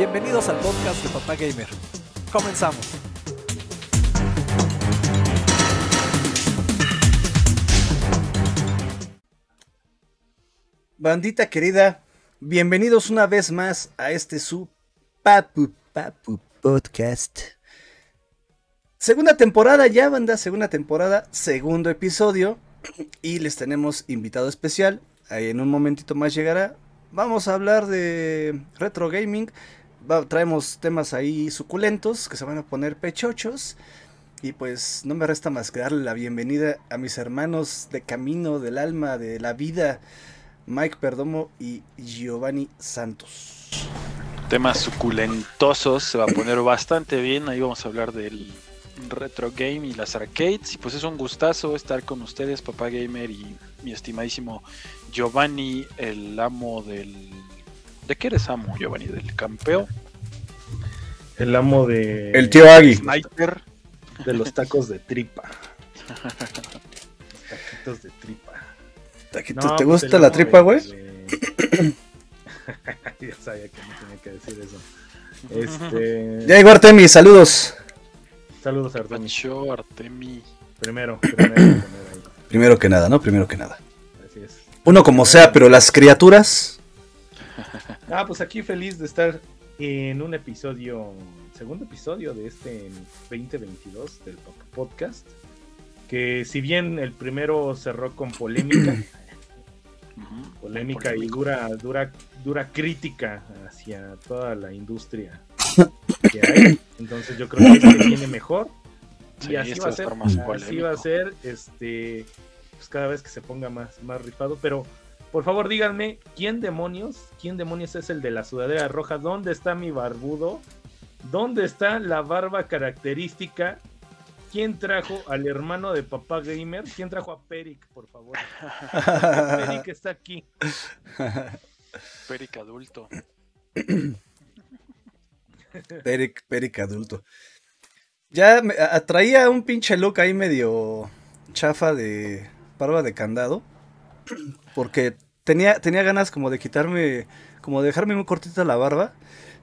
Bienvenidos al podcast de Papá Gamer. Comenzamos. Bandita querida, bienvenidos una vez más a este su Papu Papu Podcast. Segunda temporada ya, banda, segunda temporada, segundo episodio. Y les tenemos invitado especial. Ahí en un momentito más llegará. Vamos a hablar de retro gaming. Traemos temas ahí suculentos que se van a poner pechochos. Y pues no me resta más que darle la bienvenida a mis hermanos de camino, del alma, de la vida. Mike Perdomo y Giovanni Santos. Temas suculentosos, se va a poner bastante bien. Ahí vamos a hablar del retro game y las arcades. Y pues es un gustazo estar con ustedes, papá gamer y mi estimadísimo Giovanni, el amo del. ¿De qué eres amo, Giovanni? ¿Del campeo? El amo de. El tío Agui. ¿Sniper? De los tacos de tripa. Los taquitos de tripa. Taquito, No, ¿Te pues, gusta la tripa, güey? de- ya sabía que no tenía que decir eso. Este. Ya llegó Artemis, saludos. Saludos, Artemis. Pacho, Artemi. Primero, primero, primero ahí. Primero que nada, ¿no? Primero que nada. Así es. Uno como sea, pero las criaturas. Ah, pues aquí feliz de estar en un episodio, segundo episodio de este 2022 del Podcast. Que si bien el primero cerró con polémica, polémica y dura, dura, dura crítica hacia toda la industria que hay. Entonces yo creo que este viene mejor. Y Sí, así va a ser. Así polémico. va a ser. Este. Pues cada vez que se ponga más, más rifado. Pero por favor díganme, ¿quién demonios? ¿Quién demonios es el de la sudadera roja? ¿Dónde está mi barbudo? ¿Dónde está la barba característica? ¿Quién trajo al hermano de papá gamer? ¿Quién trajo a Peric, por favor? Peric está aquí. Peric adulto. Peric, Peric adulto. Ya me a- traía un pinche look ahí medio chafa de barba de candado. Porque tenía, tenía ganas como de quitarme, como de dejarme muy cortita la barba.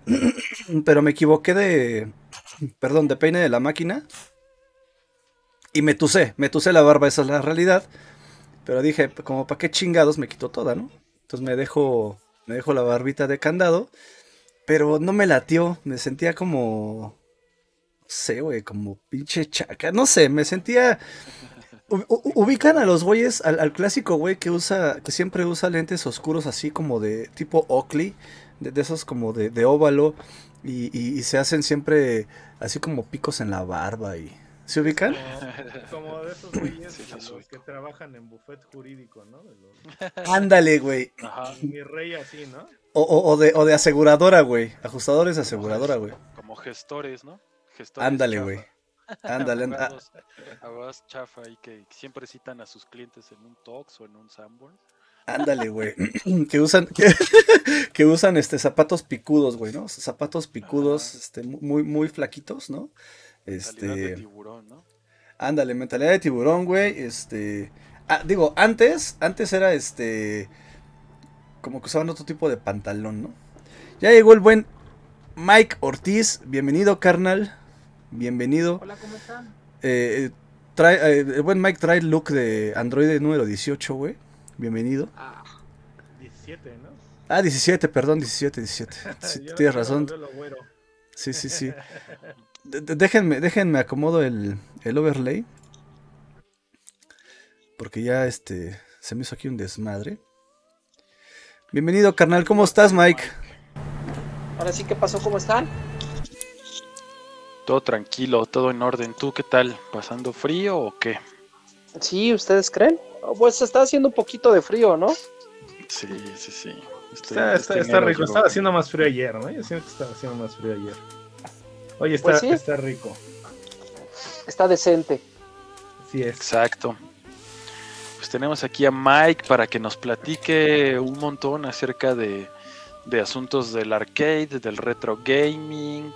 Pero me equivoqué de, perdón, de peine de la máquina. Y me tusé, me tusé la barba, esa es la realidad. Pero dije, como para qué chingados me quito toda, ¿no? Entonces me dejo, me dejo la barbita de candado. Pero no me latió, me sentía como. No sé, güey, como pinche chaca. No sé, me sentía. Ubican a los güeyes, al, al clásico güey que usa, que siempre usa lentes oscuros así como de tipo Oakley, de, de esos como de, de óvalo, y, y- y se hacen siempre así como picos en la barba y. ¿Se ubican? Como, como de esos güeyes Sí, los que trabajan en buffet jurídico, ¿no? De los- Ándale, güey. Ajá. Mi rey así, ¿no? O, o- o de, o de aseguradora, güey. Ajustadores de aseguradora, güey. Como gestores, ¿no? Gestores Ándale, güey. Ándale, ándale. Abogados, abogados chafa ahí que siempre citan a sus clientes en un Tox o en un Sanborns. Ándale, güey. que usan, que, que usan este zapatos picudos, güey, ¿no? Zapatos picudos, Ajá. este, muy, muy flaquitos, ¿no? Mentalidad de Este. tiburón, ¿no? Ándale, mentalidad de tiburón, güey. Este. Ah, digo, antes, antes era este. Como que usaban otro tipo de pantalón, ¿no? Ya llegó el buen Mike Ortiz. Bienvenido, carnal. Bienvenido. Hola, ¿cómo están? Eh, trae, eh, el buen Mike trae el look de Android número 18, güey. Bienvenido. Ah, 17, ¿no? Ah, 17, perdón, 17, 17. Sí, Yo- tienes razón. Sí, sí, sí. De- déjenme, déjenme acomodo el, el overlay. Porque ya este se me hizo aquí un desmadre. Bienvenido, carnal. ¿Cómo estás, Mike? ahora sí, ¿qué pasó? ¿Cómo están? Todo tranquilo, todo en orden. ¿Tú qué tal? ¿Pasando frío o qué? Sí, ¿ustedes creen? Oh, Pues está haciendo un poquito de frío, ¿no? Sí, sí, sí. Estoy- Está, está, este rico. Estaba haciendo más frío ayer, ¿no? Yo siento que estaba haciendo más frío ayer. Oye, está, Pues sí. está rico. Está decente. Sí es. Exacto. Pues tenemos aquí a Mike para que nos platique un montón acerca de, de asuntos del arcade, del retro gaming,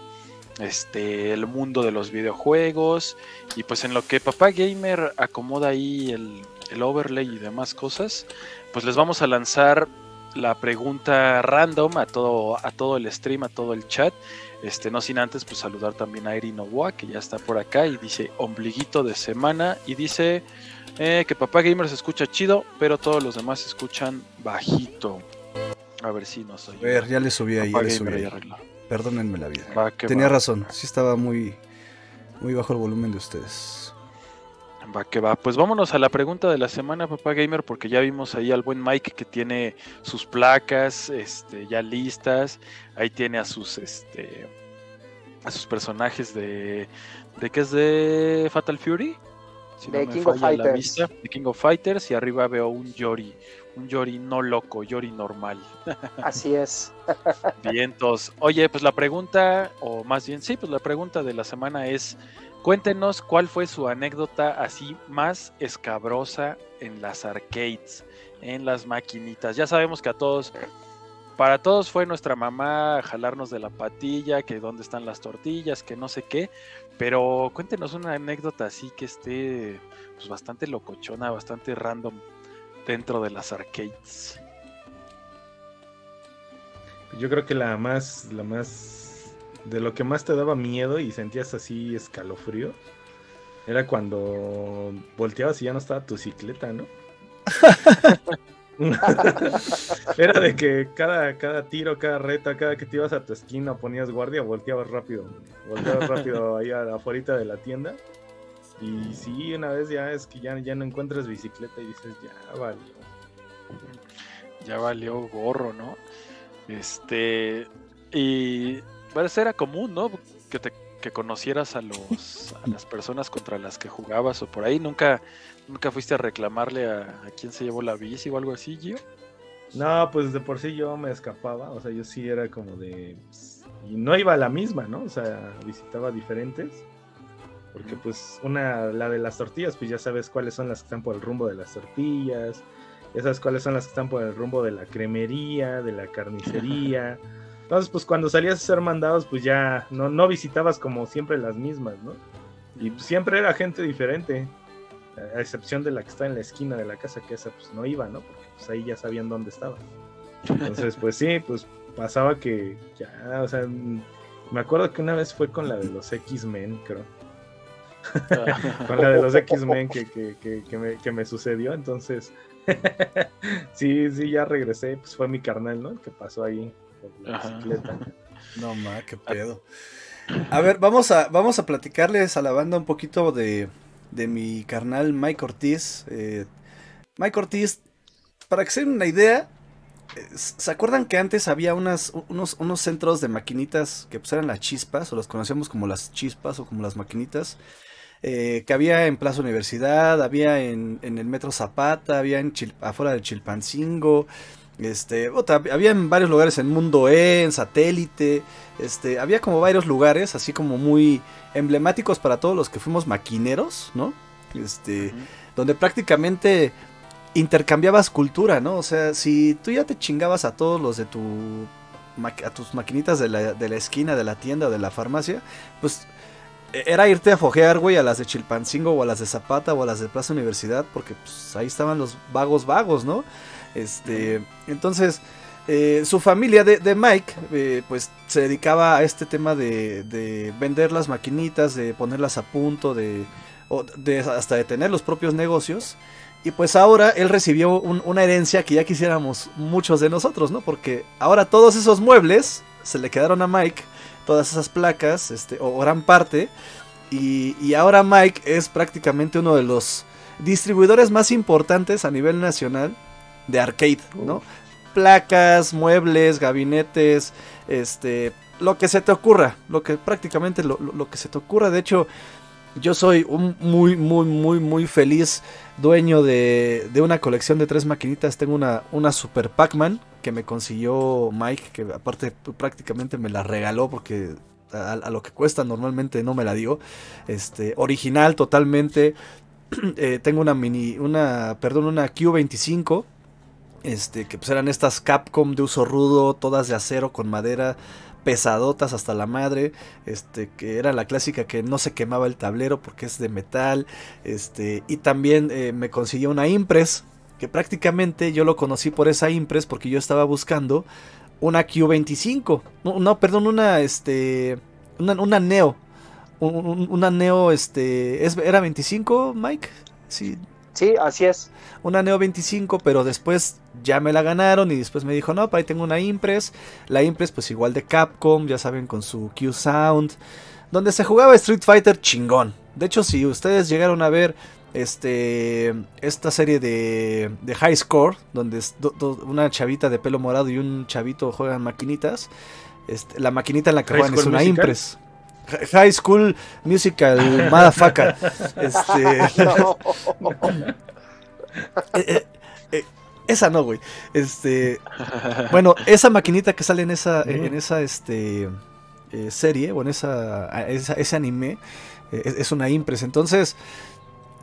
este, el mundo de los videojuegos. Y pues en lo que Papá Gamer acomoda ahí el, el overlay y demás cosas, pues les vamos a lanzar la pregunta random a todo, a todo el stream, a todo el chat. Este, no sin antes pues saludar también a Erin Owa, que ya está por acá y dice ombliguito de semana y dice eh, que Papá Gamer se escucha chido, pero todos los demás se escuchan bajito. A ver si no soy. A ver, ya le subí ahí, ya le subí ahí. Perdónenme la vida. Va que Tenía va. razón, sí estaba muy, muy bajo el volumen de ustedes. Va que va. Pues vámonos a la pregunta de la semana, papá gamer, porque ya vimos ahí al buen Mike que tiene sus placas este, ya listas. Ahí tiene a sus este a sus personajes de. ¿De qué es de Fatal Fury? Si De me King of falla la Fighters. vista, de King of Fighters. Y arriba veo un Yori. Un Yori no loco, Yori normal. Así es. Vientos. Oye, pues la pregunta, o más bien, sí, pues la pregunta de la semana es, cuéntenos cuál fue su anécdota así más escabrosa en las arcades, en las maquinitas. Ya sabemos que a todos, para todos fue nuestra mamá jalarnos de la patilla, que dónde están las tortillas, que no sé qué, pero cuéntenos una anécdota así que esté pues bastante locochona, bastante random dentro de las arcades. Yo creo que la más, la más, de lo que más te daba miedo y sentías así escalofrío, era cuando volteabas y ya no estaba tu bicicleta, ¿no? era de que cada, cada tiro, cada reta, cada que te ibas a tu esquina ponías guardia, volteabas rápido, volteabas rápido ahí afuera de la tienda. Y sí, una vez ya es que ya, ya no encuentras bicicleta y dices, ya valió. ya valió gorro, ¿no? Este, y pues era común, ¿no? Que te que conocieras a los a las personas contra las que jugabas o por ahí nunca nunca fuiste a reclamarle a, a quién se llevó la bici o algo así, Gio. No, pues de por sí yo me escapaba, o sea, yo sí era como de... y no iba a la misma, ¿no? O sea, visitaba diferentes. Porque pues una, la de las tortillas, pues ya sabes cuáles son las que están por el rumbo de las tortillas. Ya sabes cuáles son las que están por el rumbo de la cremería, de la carnicería. Entonces, pues cuando salías a ser mandados, pues ya no, no visitabas como siempre las mismas, ¿no? Y pues, siempre era gente diferente. A excepción de la que está en la esquina de la casa, que esa pues no iba, ¿no? Porque pues ahí ya sabían dónde estaba. Entonces, pues sí, pues pasaba que ya, o sea, me acuerdo que una vez fue con la de los X-Men, creo. Con la de los X-Men que, que, que, que me, que me sucedió, entonces, sí, sí, ya regresé, pues fue mi carnal, ¿no? El que pasó ahí por la Ajá. bicicleta. No, ma, qué pedo. A ver, vamos a, vamos a platicarles a la banda un poquito de, de mi carnal Mike Ortiz. Eh, Mike Ortiz, para que se den una idea, eh, ¿se acuerdan que antes había unas, unos, unos centros de maquinitas que pues eran las chispas, o los conocíamos como las chispas o como las maquinitas? Eh, que había en Plaza Universidad, había en, en el Metro Zapata, había en Chil- afuera del Chilpancingo, este, otra, había en varios lugares en Mundo E, en Satélite, este, había como varios lugares así como muy emblemáticos para todos los que fuimos maquineros, ¿no? Este, donde prácticamente intercambiabas cultura, ¿no? O sea, si tú ya te chingabas a todos los de tu a tus maquinitas de la, de la esquina, de la tienda o de la farmacia, pues era irte a fojear, güey, a las de Chilpancingo o a las de Zapata o a las de Plaza Universidad, porque pues ahí estaban los vagos vagos, ¿no? Este, entonces, eh, su familia de, de Mike, eh, pues se dedicaba a este tema de, de vender las maquinitas, de ponerlas a punto, de, de- hasta de tener los propios negocios. Y pues ahora él recibió un- una herencia que ya quisiéramos muchos de nosotros, ¿no? Porque ahora todos esos muebles se le quedaron a Mike, todas esas placas, este, o gran parte. Y, y ahora Mike es prácticamente uno de los distribuidores más importantes a nivel nacional de arcade, ¿no? Placas, muebles, gabinetes, este, lo que se te ocurra, lo que prácticamente lo, lo- lo que se te ocurra. De hecho, yo soy un muy, muy, muy, muy feliz dueño de, de una colección de tres maquinitas. Tengo una, una Super Pac-Man que me consiguió Mike, que aparte prácticamente me la regaló porque a, a lo que cuesta normalmente no me la dio. Este, original totalmente. Eh, tengo una mini, una, perdón, una Q25. Este, que pues eran estas Capcom de uso rudo, todas de acero con madera, pesadotas hasta la madre, este, que era la clásica que no se quemaba el tablero porque es de metal, este, y también eh, me consiguió una Impress, que prácticamente yo lo conocí por esa Impress porque yo estaba buscando una Q25. No, no perdón, una este una, una Neo. Un- Una Neo este ¿es- era 25, Mike? Sí, Sí, así es. una Neo 25, pero después ya me la ganaron y después me dijo, no, pa, ahí tengo una Impress. La Impress, pues igual de Capcom, ya saben, con su Q Sound, donde se jugaba Street Fighter chingón. De hecho, si ustedes llegaron a ver este esta serie de, de High Score, donde es do- do- una chavita de pelo morado y un chavito juegan maquinitas, este, la maquinita en la que ¿High juegan es una Musical? Hi- High School Musical, motherfucker. Este, No. eh, eh, eh, esa no, güey. Este, bueno, esa maquinita que sale en esa, en esa este, eh, serie, o en esa, esa- ese anime, es, es una Impress. Entonces,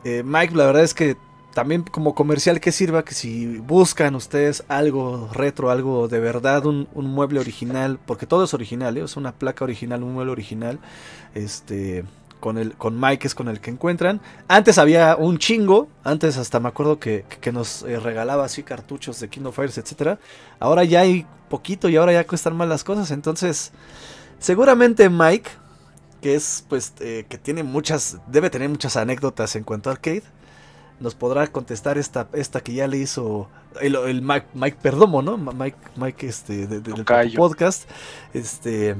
eh, Mike, la verdad es que también como comercial que sirva que si buscan ustedes algo retro, algo de verdad, un, mueble original, porque todo es original, ¿eh? es una placa original, un mueble original, este, con el, con Mike es con el que encuentran. Antes había un chingo, antes hasta me acuerdo que, nos eh, regalaba así cartuchos de Kingdom Fighters, etcétera. Ahora ya hay poquito y ahora ya cuestan más las cosas, entonces seguramente Mike, que es pues eh, que tiene muchas, debe tener muchas anécdotas en cuanto a arcade, nos podrá contestar esta, esta que ya le hizo el, el Mike, Mike Perdomo, ¿no? Mike, Mike este, de- de- del podcast. Este,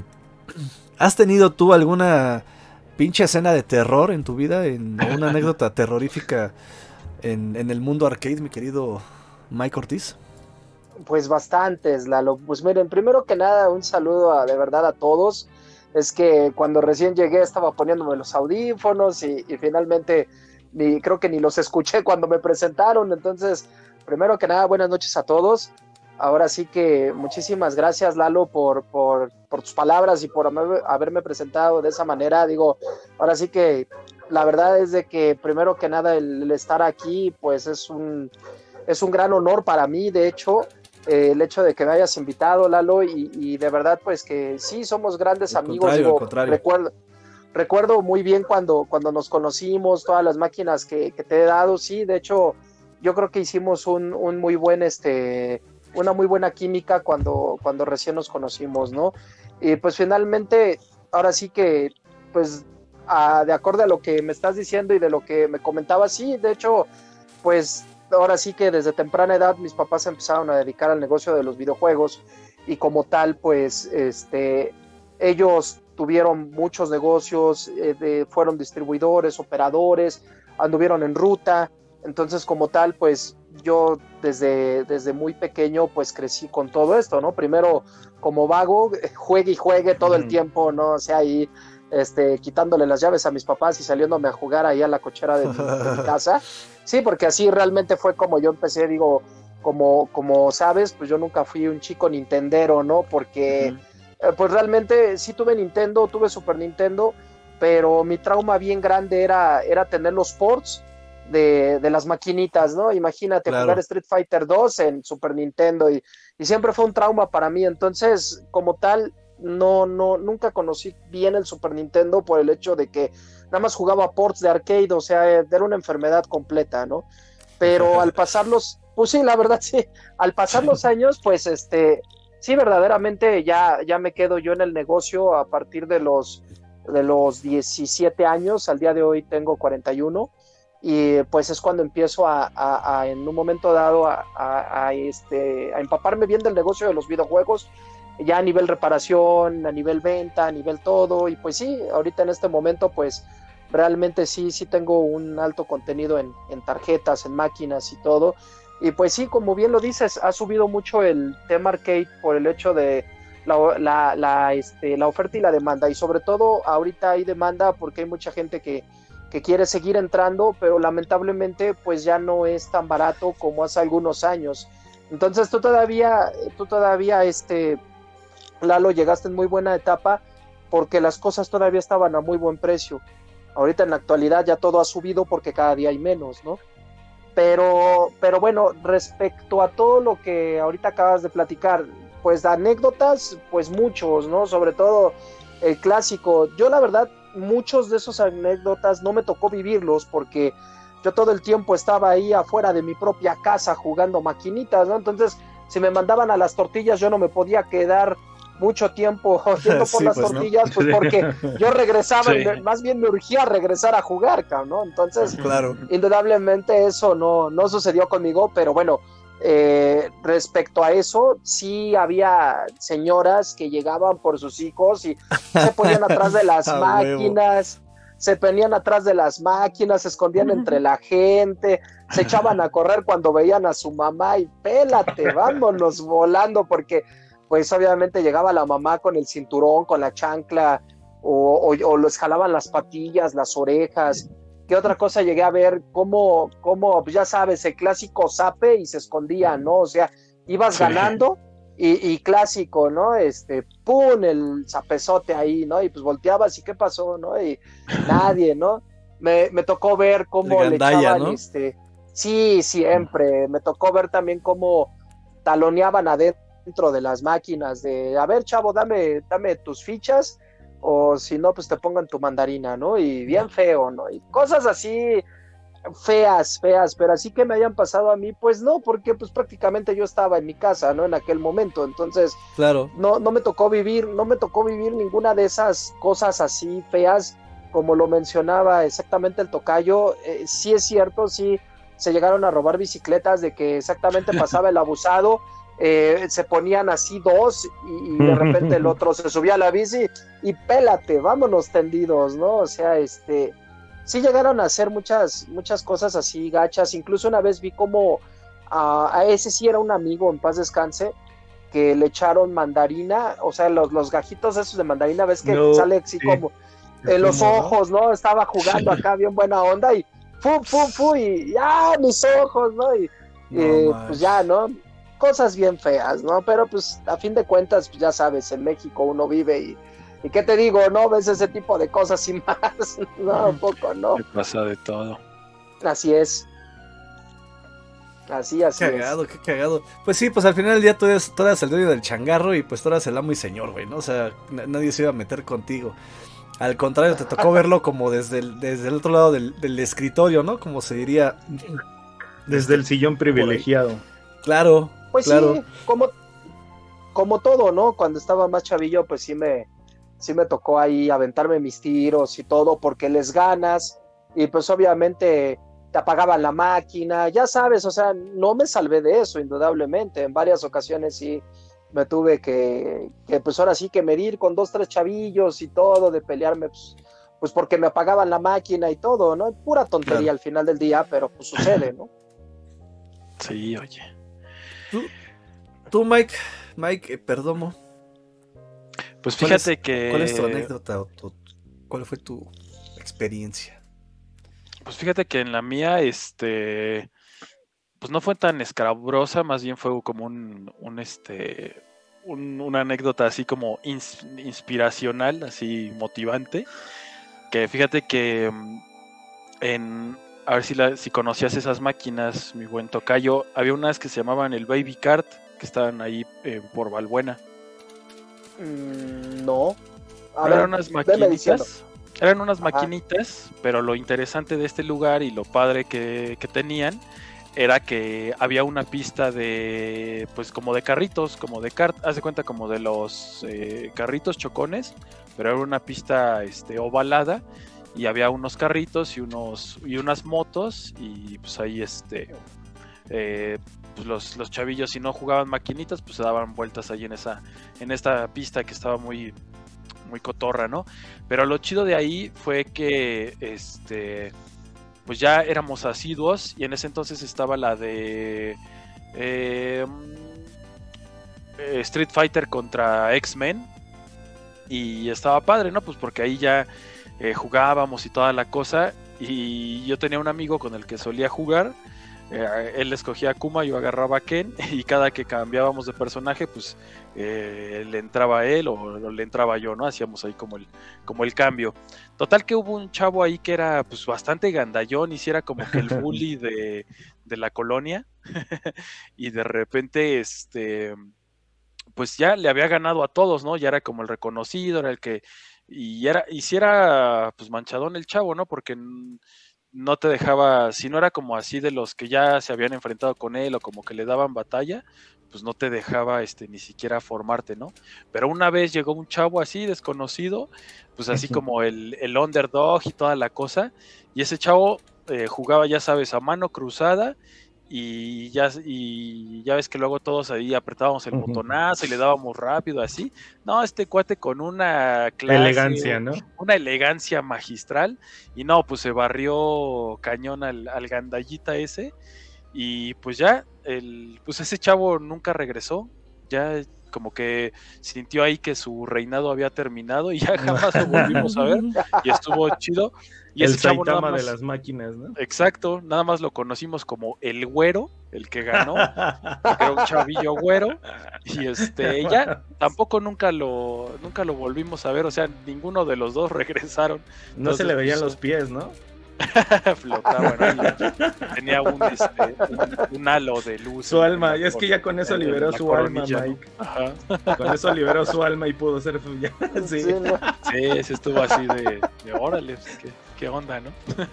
¿Has tenido tú alguna pinche escena de terror en tu vida? En, una anécdota terrorífica en, en el mundo arcade, mi querido Mike Ortiz? Pues bastantes, Lalo. Pues miren, primero que nada, un saludo a, de verdad a todos. Es que cuando recién llegué estaba poniéndome los audífonos y, finalmente ni, creo que ni los escuché cuando me presentaron. Entonces, primero que nada, buenas noches a todos. Ahora sí que muchísimas gracias, Lalo, por, por, tus palabras y por haberme, haberme presentado de esa manera. Digo, ahora sí que la verdad es de que primero que nada el, el estar aquí, pues es un, es un gran honor para mí, de hecho, eh, el hecho de que me hayas invitado, Lalo, y, y de verdad, pues que sí, somos grandes amigos. digo. Recuerdo, recuerdo muy bien cuando, cuando nos conocimos, todas las máquinas que, que te he dado, sí, de hecho, yo creo que hicimos un, un muy buen, este, una muy buena química cuando, cuando recién nos conocimos, ¿no? Y pues finalmente, ahora sí que, pues, a- de acuerdo a lo que me estás diciendo y de lo que me comentabas, sí, de hecho, pues ahora sí que desde temprana edad mis papás se empezaron a dedicar al negocio de los videojuegos y como tal, pues, este, ellos tuvieron muchos negocios, eh, de- fueron distribuidores, operadores, anduvieron en ruta, entonces como tal, pues yo desde, desde muy pequeño pues crecí con todo esto, ¿no? Primero como vago, juegue y juegue todo el tiempo, ¿no? O sea, ahí este, quitándole las llaves a mis papás y saliéndome a jugar ahí a la cochera de mi, de mi casa. Sí, porque así realmente fue como yo empecé, digo, como, como sabes, pues yo nunca fui un chico nintendero, ¿no? Porque eh, pues realmente sí tuve Nintendo, tuve Super Nintendo, pero mi trauma bien grande era, era tener los ports de, de las maquinitas, ¿no? Imagínate Claro. jugar Street Fighter 2 en Super Nintendo y, y siempre fue un trauma para mí. Entonces, como tal, no, no, nunca conocí bien el Super Nintendo por el hecho de que nada más jugaba ports de arcade, o sea, era una enfermedad completa, ¿no? Pero al pasar los, pues sí, la verdad sí, al pasar los años, pues este, sí, verdaderamente ya, ya me quedo yo en el negocio a partir de los, de los 17 años, al día de hoy tengo 41, y pues es cuando empiezo a, a- a, en un momento dado a, a- a, este, a empaparme bien del negocio de los videojuegos, ya a nivel reparación, a nivel venta, a nivel todo, y pues sí, ahorita en este momento pues realmente sí, sí tengo un alto contenido en, en tarjetas, en máquinas y todo, y pues sí, como bien lo dices, ha subido mucho el tema arcade por el hecho de la, la, la, este, la oferta y la demanda. Y sobre todo ahorita hay demanda porque hay mucha gente que, que quiere seguir entrando, pero lamentablemente pues ya no es tan barato como hace algunos años. Entonces tú todavía, tú todavía, este, Lalo, llegaste en muy buena etapa porque las cosas todavía estaban a muy buen precio. Ahorita en la actualidad ya todo ha subido porque cada día hay menos, ¿no? Pero, pero bueno, respecto a todo lo que ahorita acabas de platicar, pues anécdotas, pues muchos, ¿no? Sobre todo el clásico. Yo la verdad, muchos de esos anécdotas no me tocó vivirlos porque yo todo el tiempo estaba ahí afuera de mi propia casa jugando maquinitas, ¿no? Entonces, si me mandaban a las tortillas, yo no me podía quedar mucho tiempo yendo por Sí, las pues, ¿no? tortillas, pues porque yo regresaba, me- más bien me urgía regresar a jugar, cabrón, ¿no? Entonces, Claro. indudablemente eso no, no sucedió conmigo, pero bueno, eh, respecto a eso, sí había señoras que llegaban por sus hijos y se ponían atrás de las huevo. máquinas, se ponían atrás de las máquinas, se escondían entre la gente, se echaban a correr cuando veían a su mamá y pélate, vámonos volando, porque pues obviamente llegaba la mamá con el cinturón, con la chancla, o, o, o les jalaban las patillas, las orejas. ¿Qué otra cosa llegué a ver? Cómo, cómo pues ya sabes, el clásico zape y se escondía, ¿no? O sea, ibas Sí. ganando y, y clásico, ¿no? Este, ¡pum! el zapezote ahí, ¿no? Y pues volteabas y ¿qué pasó, no? Y nadie, ¿no? Me, me tocó ver cómo le echaban, ¿no? este, sí, siempre. Me tocó ver también cómo taloneaban adentro de las máquinas de, a ver, chavo, dame, dame tus fichas o si no, pues te pongan tu mandarina, ¿no? Y bien feo, ¿no? Y cosas así feas, feas, pero así que me hayan pasado a mí, pues no, porque pues prácticamente yo estaba en mi casa, ¿no? En aquel momento, entonces Claro. no, no me tocó vivir, no me tocó vivir ninguna de esas cosas así feas, como lo mencionaba exactamente el tocayo, eh, sí es cierto, sí se llegaron a robar bicicletas de que exactamente pasaba el abusado, eh, se ponían así dos y, y de repente el otro se subía a la bici y pélate, vámonos tendidos, ¿no? O sea, este, sí llegaron a hacer muchas, muchas cosas así gachas, incluso una vez vi como a, a ese sí era un amigo, en paz descanse, que le echaron mandarina, o sea, los, los gajitos esos de mandarina, ves que No, sale así sí. como en los ojos, ¿no? Estaba jugando acá bien buena onda y fu, fu, fu, y ya mis ojos, ¿no? Y No eh, pues ya, ¿no? Cosas bien feas, ¿no? Pero pues a fin de cuentas, pues ya sabes, en México uno vive y, y qué te digo, ¿no? Ves ese tipo de cosas y más, no, un poco, ¿no? Me pasa de todo. Así es. Así, así es. Cagado, qué cagado. Pues sí, pues al final del día tú eres, tú eras el dueño del changarro y pues tú eras el amo y señor, güey, ¿no? O sea, na- nadie se iba a meter contigo. Al contrario, te tocó verlo como desde el, desde el otro lado del, del escritorio, ¿no? Como se diría. Desde el sillón privilegiado. Claro, Pues claro. sí, como, como todo, ¿no? Cuando estaba más chavillo, pues sí me, sí me tocó ahí aventarme mis tiros y todo, porque les ganas, y pues obviamente te apagaban la máquina, ya sabes, o sea, no me salvé de eso, indudablemente. En varias ocasiones sí me tuve que, que pues ahora sí que medir con dos, tres chavillos y todo, de pelearme, pues, pues porque me apagaban la máquina y todo, ¿no? Pura tontería Claro. al final del día, pero pues sucede, ¿no? Sí, oye. Tú, Mike, Mike eh, Perdomo, Pues ¿Cuál es- fíjate que. ¿cuál es tu anécdota o tu- cuál fue tu experiencia? Pues fíjate que en la mía, este, pues no fue tan escabrosa, más bien fue como un, un este, un- una anécdota así como ins- inspiracional, así motivante. Que fíjate que mm, en, a ver si, la, si conocías esas máquinas, mi buen tocayo, había unas que se llamaban el Baby Cart, que estaban ahí eh, por Valbuena. Mm, no. A ver, eran unas maquinitas. Eran unas Ajá. maquinitas, pero lo interesante de este lugar y lo padre que, que tenían era que había una pista de, pues como de carritos, como de kart, haz de cuenta como de los eh, carritos chocones, pero era una pista este, ovalada y había unos carritos y unos y unas motos y pues ahí este eh, pues los, los chavillos si no jugaban maquinitas pues se daban vueltas ahí en esa en esta pista que estaba muy muy cotorra, ¿no? Pero lo chido de ahí fue que este pues ya éramos asiduos y en ese entonces estaba la de eh, eh, Street Fighter contra X-Men y estaba padre, ¿no? Pues porque ahí ya eh, jugábamos y toda la cosa y yo tenía un amigo con el que solía jugar eh, él escogía a Kuma, yo agarraba a Ken y cada que cambiábamos de personaje, pues eh, le entraba a él o, o le entraba yo, ¿no? Hacíamos ahí como el, como el cambio. Total que hubo un chavo ahí que era pues bastante gandallón, hiciera como que el bully de, de la colonia y de repente este pues ya le había ganado a todos, ¿no? Ya era como el reconocido, era el que y era y si era pues manchadón el chavo, ¿no? Porque no te dejaba, si no era como así de los que ya se habían enfrentado con él o como que le daban batalla, pues no te dejaba este ni siquiera formarte, ¿no? Pero una vez llegó un chavo así desconocido, pues así como el, el underdog y toda la cosa, y ese chavo eh, jugaba, ya sabes, a mano cruzada y ya, y ya ves que luego todos ahí apretábamos el botonazo y le dábamos rápido así. No, este cuate con una clase, elegancia, ¿no? Una elegancia magistral. Y no, pues se barrió cañón al, al gandallita ese. Y pues ya, el, pues ese chavo nunca regresó. Ya como que sintió ahí que su reinado había terminado y ya jamás lo volvimos a ver. Y estuvo chido. Y el nada Saitama más- de las máquinas, ¿no? Exacto, nada más lo conocimos como el güero, el que ganó, que era un chavillo güero, y este, ya tampoco nunca lo, nunca lo volvimos a ver, o sea, ninguno de los dos regresaron, No se le veían pues, los pies, ¿no? flotaban ahí, tenía un, este, un, un halo de luz. Su alma, y es que ya con eso liberó su alma. Mike. Ajá. Con eso liberó su alma y pudo ser ya, sí. Sí, ¿no? Sí, sí estuvo así de, de órale, pues, qué, qué onda, ¿no?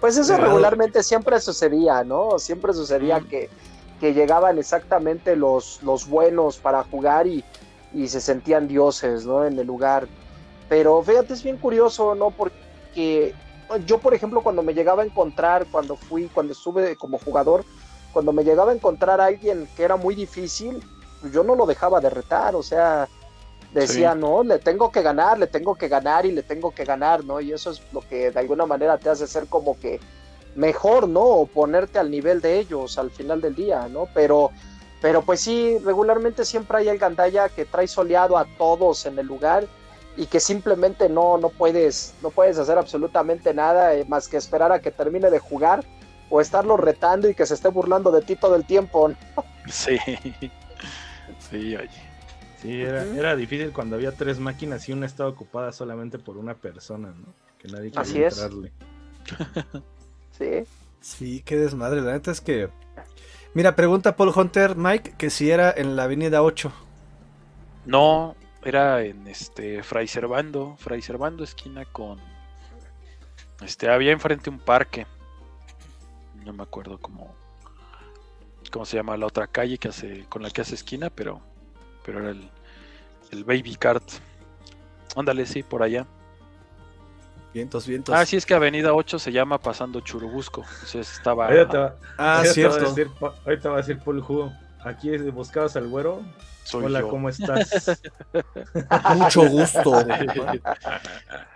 Pues eso regularmente siempre sucedía, ¿no? Siempre sucedía que, que llegaban exactamente los, los buenos para jugar y, y se sentían dioses, ¿no? En el lugar. Pero fíjate, es bien curioso, ¿no? Porque yo, por ejemplo, cuando me llegaba a encontrar, cuando fui, cuando estuve como jugador, cuando me llegaba a encontrar a alguien que era muy difícil, pues yo no lo dejaba de retar, o sea, decía, Sí. no, le tengo que ganar, le tengo que ganar y le tengo que ganar, ¿no? Y eso es lo que de alguna manera te hace ser como que mejor, ¿no? O ponerte al nivel de ellos al final del día, ¿no? Pero, pero pues sí, regularmente siempre hay el gandalla que trae soleado a todos en el lugar y que simplemente no, no puedes, no puedes hacer absolutamente nada eh, más que esperar a que termine de jugar o estarlo retando y que se esté burlando de ti todo el tiempo, ¿no? Sí, sí, oye. Sí, era, era difícil cuando había tres máquinas y una estaba ocupada solamente por una persona, ¿no? Que nadie quería Así es. entrarle. Sí. Sí, qué desmadre. La neta es que. Mira, pregunta Paul Hunter, Mike, que si era en la avenida 8. No, era en este Fray Servando, Fray Servando esquina con este había enfrente un parque. No me acuerdo cómo cómo se llama la otra calle que hace con la que hace esquina, pero pero era el el Baby Cart. Ándale, sí, por allá. Vientos, vientos. Ah, sí, es que Avenida 8 se llama Pasando Churubusco. Entonces estaba Ahorita te va, Ah, ahorita te va a cierto. decir, ahorita va a decir Paul. Aquí es- buscabas al güero. soy Hola, yo. ¿cómo estás? Mucho gusto.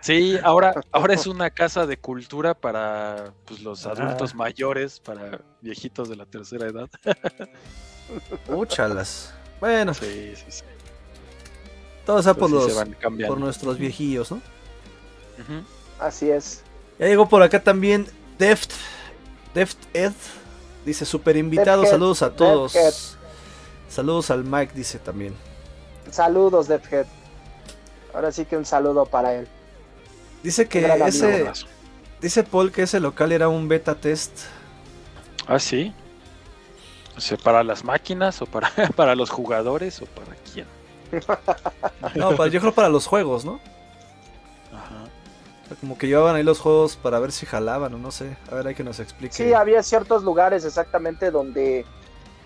Sí, ahora, ahora es una casa de cultura para pues, los Ah. adultos mayores, para viejitos de la tercera edad. Úchalas. Bueno, Sí, sí, sí. todo sea por, Pues sí los, se van cambiando. por nuestros viejillos, ¿no? Así es. Ya llegó por acá también Deft. Deft Ed. Dice super invitado. Saludos a Deft todos. Saludos al Mike, dice también. Saludos, Deathhead. Ahora sí que un saludo para él. Dice que amigo. ese. Dice Paul que ese local era un beta test. Ah, sí. O sea, para las máquinas o para, para los jugadores o para quién. No, para- yo creo para los juegos, ¿no? Ajá. O sea, como que llevaban ahí los juegos para ver si jalaban o no sé. A ver, hay que nos explique. Sí, había ciertos lugares exactamente donde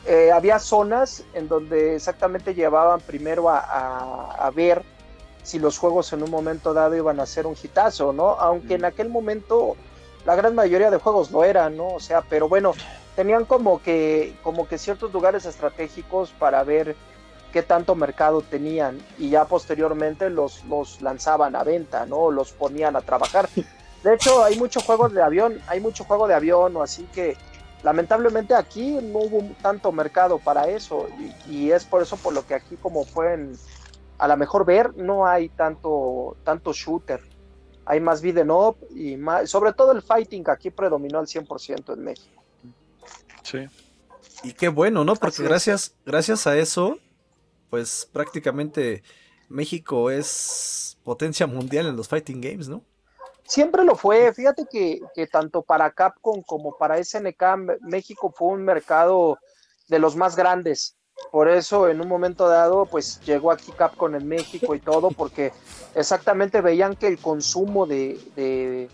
eh, había zonas en donde exactamente llevaban primero a, a- a ver si los juegos en un momento dado iban a ser un hitazo, ¿no? Aunque en aquel momento la gran mayoría de juegos lo eran, ¿no? O sea, pero bueno, tenían como que, como que ciertos lugares estratégicos para ver qué tanto mercado tenían y ya posteriormente los, los lanzaban a venta, ¿no? Los ponían a trabajar. De hecho, hay muchos juegos de avión, hay mucho juego de avión o así que lamentablemente aquí no hubo tanto mercado para eso y, y es por eso por lo que aquí como pueden a lo mejor ver no hay tanto tanto shooter hay más beat'em up y más, sobre todo el fighting que aquí predominó al 100% en México Sí. Y qué bueno, ¿no? Porque Así es. gracias, gracias a eso, pues prácticamente México es potencia mundial en los fighting games, ¿no? Siempre lo fue, fíjate que, que tanto para Capcom como para SNK México fue un mercado de los más grandes. Por eso en un momento dado pues llegó aquí Capcom en México y todo porque exactamente veían que el consumo de, de,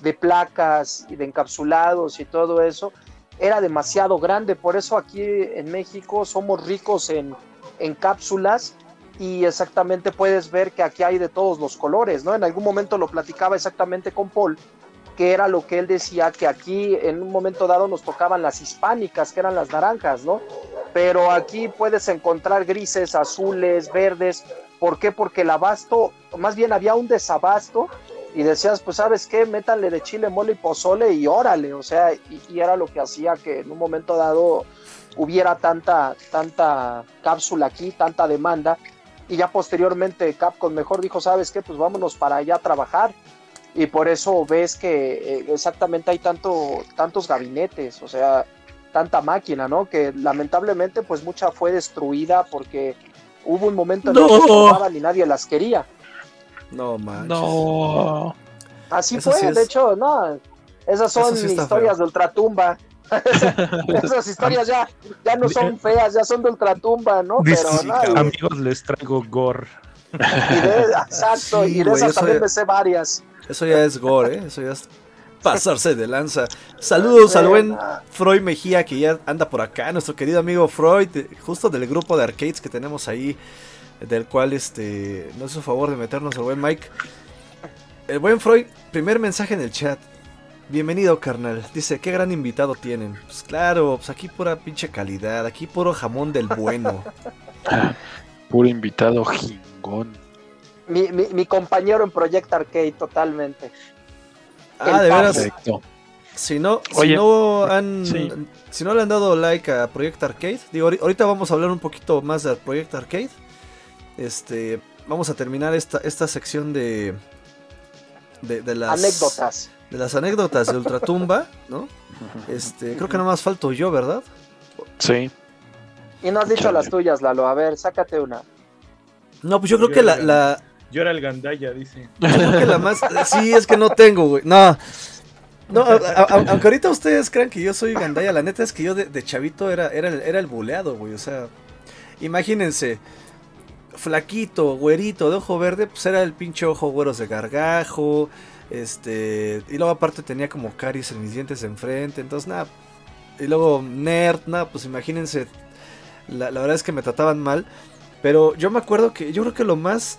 de placas y de encapsulados y todo eso, era demasiado grande. Por eso aquí en México somos ricos en, en cápsulas y exactamente puedes ver que aquí hay de todos los colores, ¿no? En algún momento lo platicaba exactamente con Paul, que era lo que él decía, que aquí en un momento dado nos tocaban las hispánicas, que eran las naranjas, ¿no? Pero aquí puedes encontrar grises, azules, verdes. ¿Por qué? Porque el abasto, más bien había un desabasto y decías, pues sabes qué, métanle de chile, mole y pozole y órale, o sea, y, y era lo que hacía que en un momento dado hubiera tanta, tanta cápsula aquí, tanta demanda, y ya posteriormente Capcom mejor dijo, ¿sabes qué? Pues vámonos para allá a trabajar. Y por eso ves que eh, exactamente hay tanto, tantos gabinetes, o sea, tanta máquina, ¿no? Que lamentablemente pues mucha fue destruida porque hubo un momento en el que No. y nadie las quería. No manches. No. Así Eso fue, sí es- de hecho, no. Esas son sí historias feo. de ultratumba. Esas historias ya, ya no son feas, ya son de ultratumba, ¿no? Pero no, y- amigos, les traigo gore. y de- exacto, Sí, y de güey, esas eso también ya- me sé varias. Eso ya es gore, ¿eh? Eso ya es pasarse de lanza. Saludos al buen. Freud Mejía que ya anda por acá, nuestro querido amigo Freud, de- justo del grupo de arcades que tenemos ahí, del cual este nos hizo favor de meternos el buen Mike. El buen Freud, primer mensaje en el chat. Bienvenido, carnal. Dice, qué gran invitado tienen. Pues claro, pues aquí pura pinche calidad, aquí puro jamón del bueno. Puro invitado jingón. Mi, mi, mi compañero en Project Arcade, totalmente. Ah, de veras, Perfecto. Si no, si no han sí. si no le han dado like a Project Arcade, digo, ahori- ahorita vamos a hablar un poquito más de Project Arcade. Este, vamos a terminar esta, esta sección de, de, de las Anécdotas. De las anécdotas de Ultratumba, ¿no? Este, creo que nada más falto yo, ¿verdad? Sí. Y no has dicho Chale. las tuyas, Lalo. A ver, sácate una. No, pues yo creo que la, la, Yo era el gandaya, dice. yo creo que la más sí es que no tengo, güey. No. No, a- a- a- aunque ahorita ustedes crean que yo soy gandaya, la neta es que yo de, de chavito era, era, el, era el buleado, güey. O sea, imagínense, flaquito, güerito, de ojo verde, pues era el pinche ojo güeros de gargajo. Este, y luego aparte tenía como caries en mis dientes enfrente, entonces nada. Y luego nerd, nada, pues imagínense, la, la verdad es que me trataban mal. Pero yo me acuerdo que, yo creo que lo más,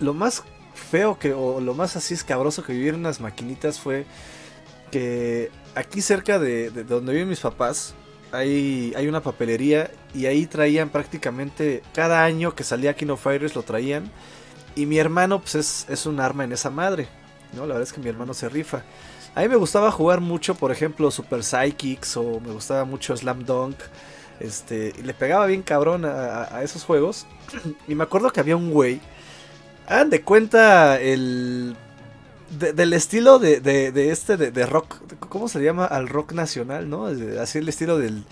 lo más feo que, o lo más así escabroso que viví en unas maquinitas fue que aquí cerca de, de donde viven mis papás hay, hay una papelería y ahí traían prácticamente cada año que salía King of Fighters lo traían y mi hermano pues es, es un arma en esa madre, ¿no? La verdad es que mi hermano se rifa. A mí me gustaba jugar mucho, por ejemplo, Super Psychics o me gustaba mucho Slam Dunk. Este, y le pegaba bien cabrón a, esos juegos. y me acuerdo que había un güey. Hagan de cuenta el. de- del estilo de, de- de este, de, rock. ¿Cómo se llama? Al rock nacional, ¿no? Así el estilo del,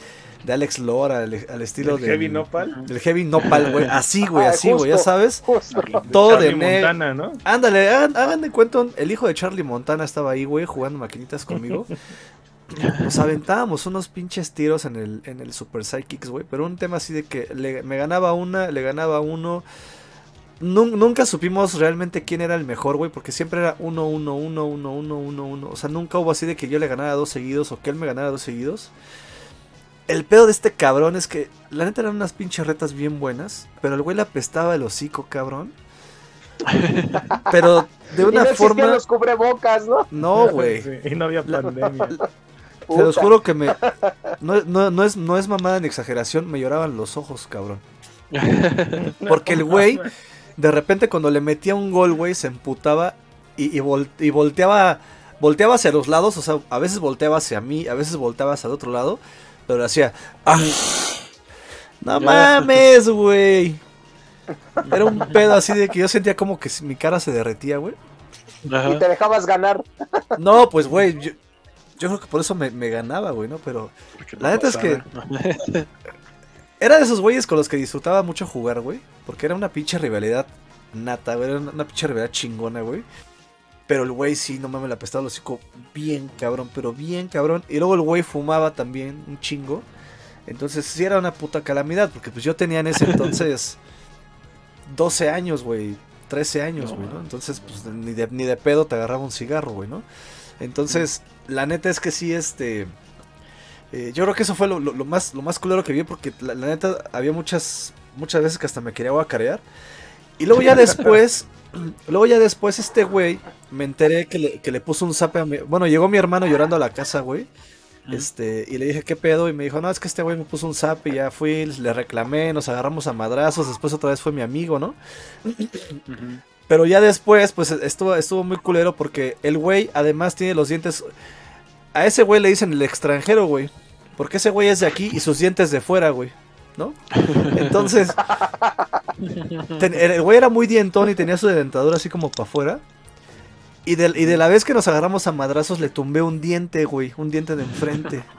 de Alex Lora, al, al estilo ¿El del. Heavy Nopal? Del heavy nopal, güey. Así, güey, Ah, así, güey, ya sabes. Justo. Todo de Charlie negro. Montana, ¿no? Ándale, hagan, hagan de cuenta, el hijo de Charlie Montana estaba ahí, güey, jugando maquinitas conmigo. Nos aventábamos unos pinches tiros en el, en el Super Psychics, güey. Pero un tema así de que le- me ganaba una, le ganaba uno. Nun- nunca supimos realmente quién era el mejor, güey. Porque siempre era uno, uno, uno, uno, uno, uno, uno. O sea, nunca hubo así de que yo le ganara dos seguidos o que él me ganara dos seguidos. El pedo de este cabrón es que la neta eran unas pinches retas bien buenas. Pero el güey le apestaba el hocico, cabrón. Pero de y no una forma. los cubrebocas, ¿no? No, güey. Sí, y no había pandemia. Se los Puta. juro que me. No, no, no es, no es mamada ni exageración, me lloraban los ojos, cabrón. Porque el güey, de repente cuando le metía un gol, güey, se emputaba y, y, vol- y volteaba. Volteaba hacia los lados, o sea, a veces volteaba hacia mí, a veces volteaba hacia el otro lado, pero hacía. "Ah". No mames, güey. Era un pedo así de que yo sentía como que mi cara se derretía, güey. Y te dejabas ganar. No, pues, güey, yo, yo creo que por eso me, me ganaba, güey, ¿no? Pero La neta es que-. Era de esos güeyes con los que disfrutaba mucho jugar, güey. Porque era una pinche rivalidad nata, güey. Era una, una pinche rivalidad chingona, güey. Pero el güey sí, no mames, le apestaba el hocico bien cabrón, pero bien cabrón. Y luego el güey fumaba también un chingo. Entonces sí era una puta calamidad, porque pues yo tenía en ese entonces 12 años, güey. 13 años, güey, ¿no? Entonces, pues ni de, ni de pedo te agarraba un cigarro, güey, ¿no? Entonces, la neta es que sí, este... eh, yo creo que eso fue lo, lo- lo más, lo más culero que vi porque la, la neta había muchas, muchas veces que hasta me quería guacarear. Y luego ya después, luego ya después este güey, me enteré que le, que le puso un zape a mi... Bueno, llegó mi hermano llorando a la casa, güey. Este, y le dije, ¿qué pedo? Y me dijo, no, es que este güey me puso un zap y ya fui, le reclamé, nos agarramos a madrazos, después otra vez fue mi amigo, ¿no? Pero ya después, pues estuvo, estuvo muy culero porque el güey además tiene los dientes... A ese güey le dicen el extranjero, güey. Porque ese güey es de aquí y sus dientes de fuera, güey. ¿No? Entonces... ten- el güey era muy dientón y tenía su dentadura así como para afuera. Y de, y de la vez que nos agarramos a madrazos le tumbé un diente, güey. Un diente de enfrente.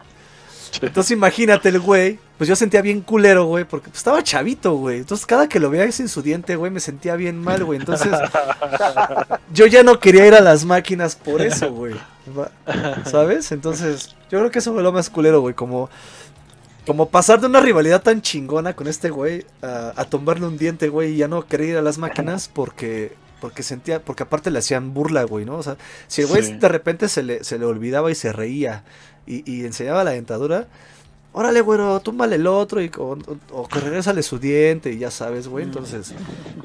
Entonces imagínate el güey, pues yo sentía bien culero, güey, porque pues, estaba chavito, güey. Entonces cada que lo veía sin su diente, güey, me sentía bien mal, güey. Entonces yo ya no quería ir a las máquinas por eso, güey. ¿Sabes? Entonces yo creo que eso fue lo más culero, güey, como... Como pasar de una rivalidad tan chingona con este güey a, a tumbarle un diente, güey, y ya no querer ir a las máquinas porque porque sentía, porque aparte le hacían burla, güey, ¿no? O sea, si el güey Sí. de repente se le, se le olvidaba y se reía y, y enseñaba la dentadura, órale, güero, túmbale el otro y, o, o, regrésale su diente y ya sabes, güey. Entonces,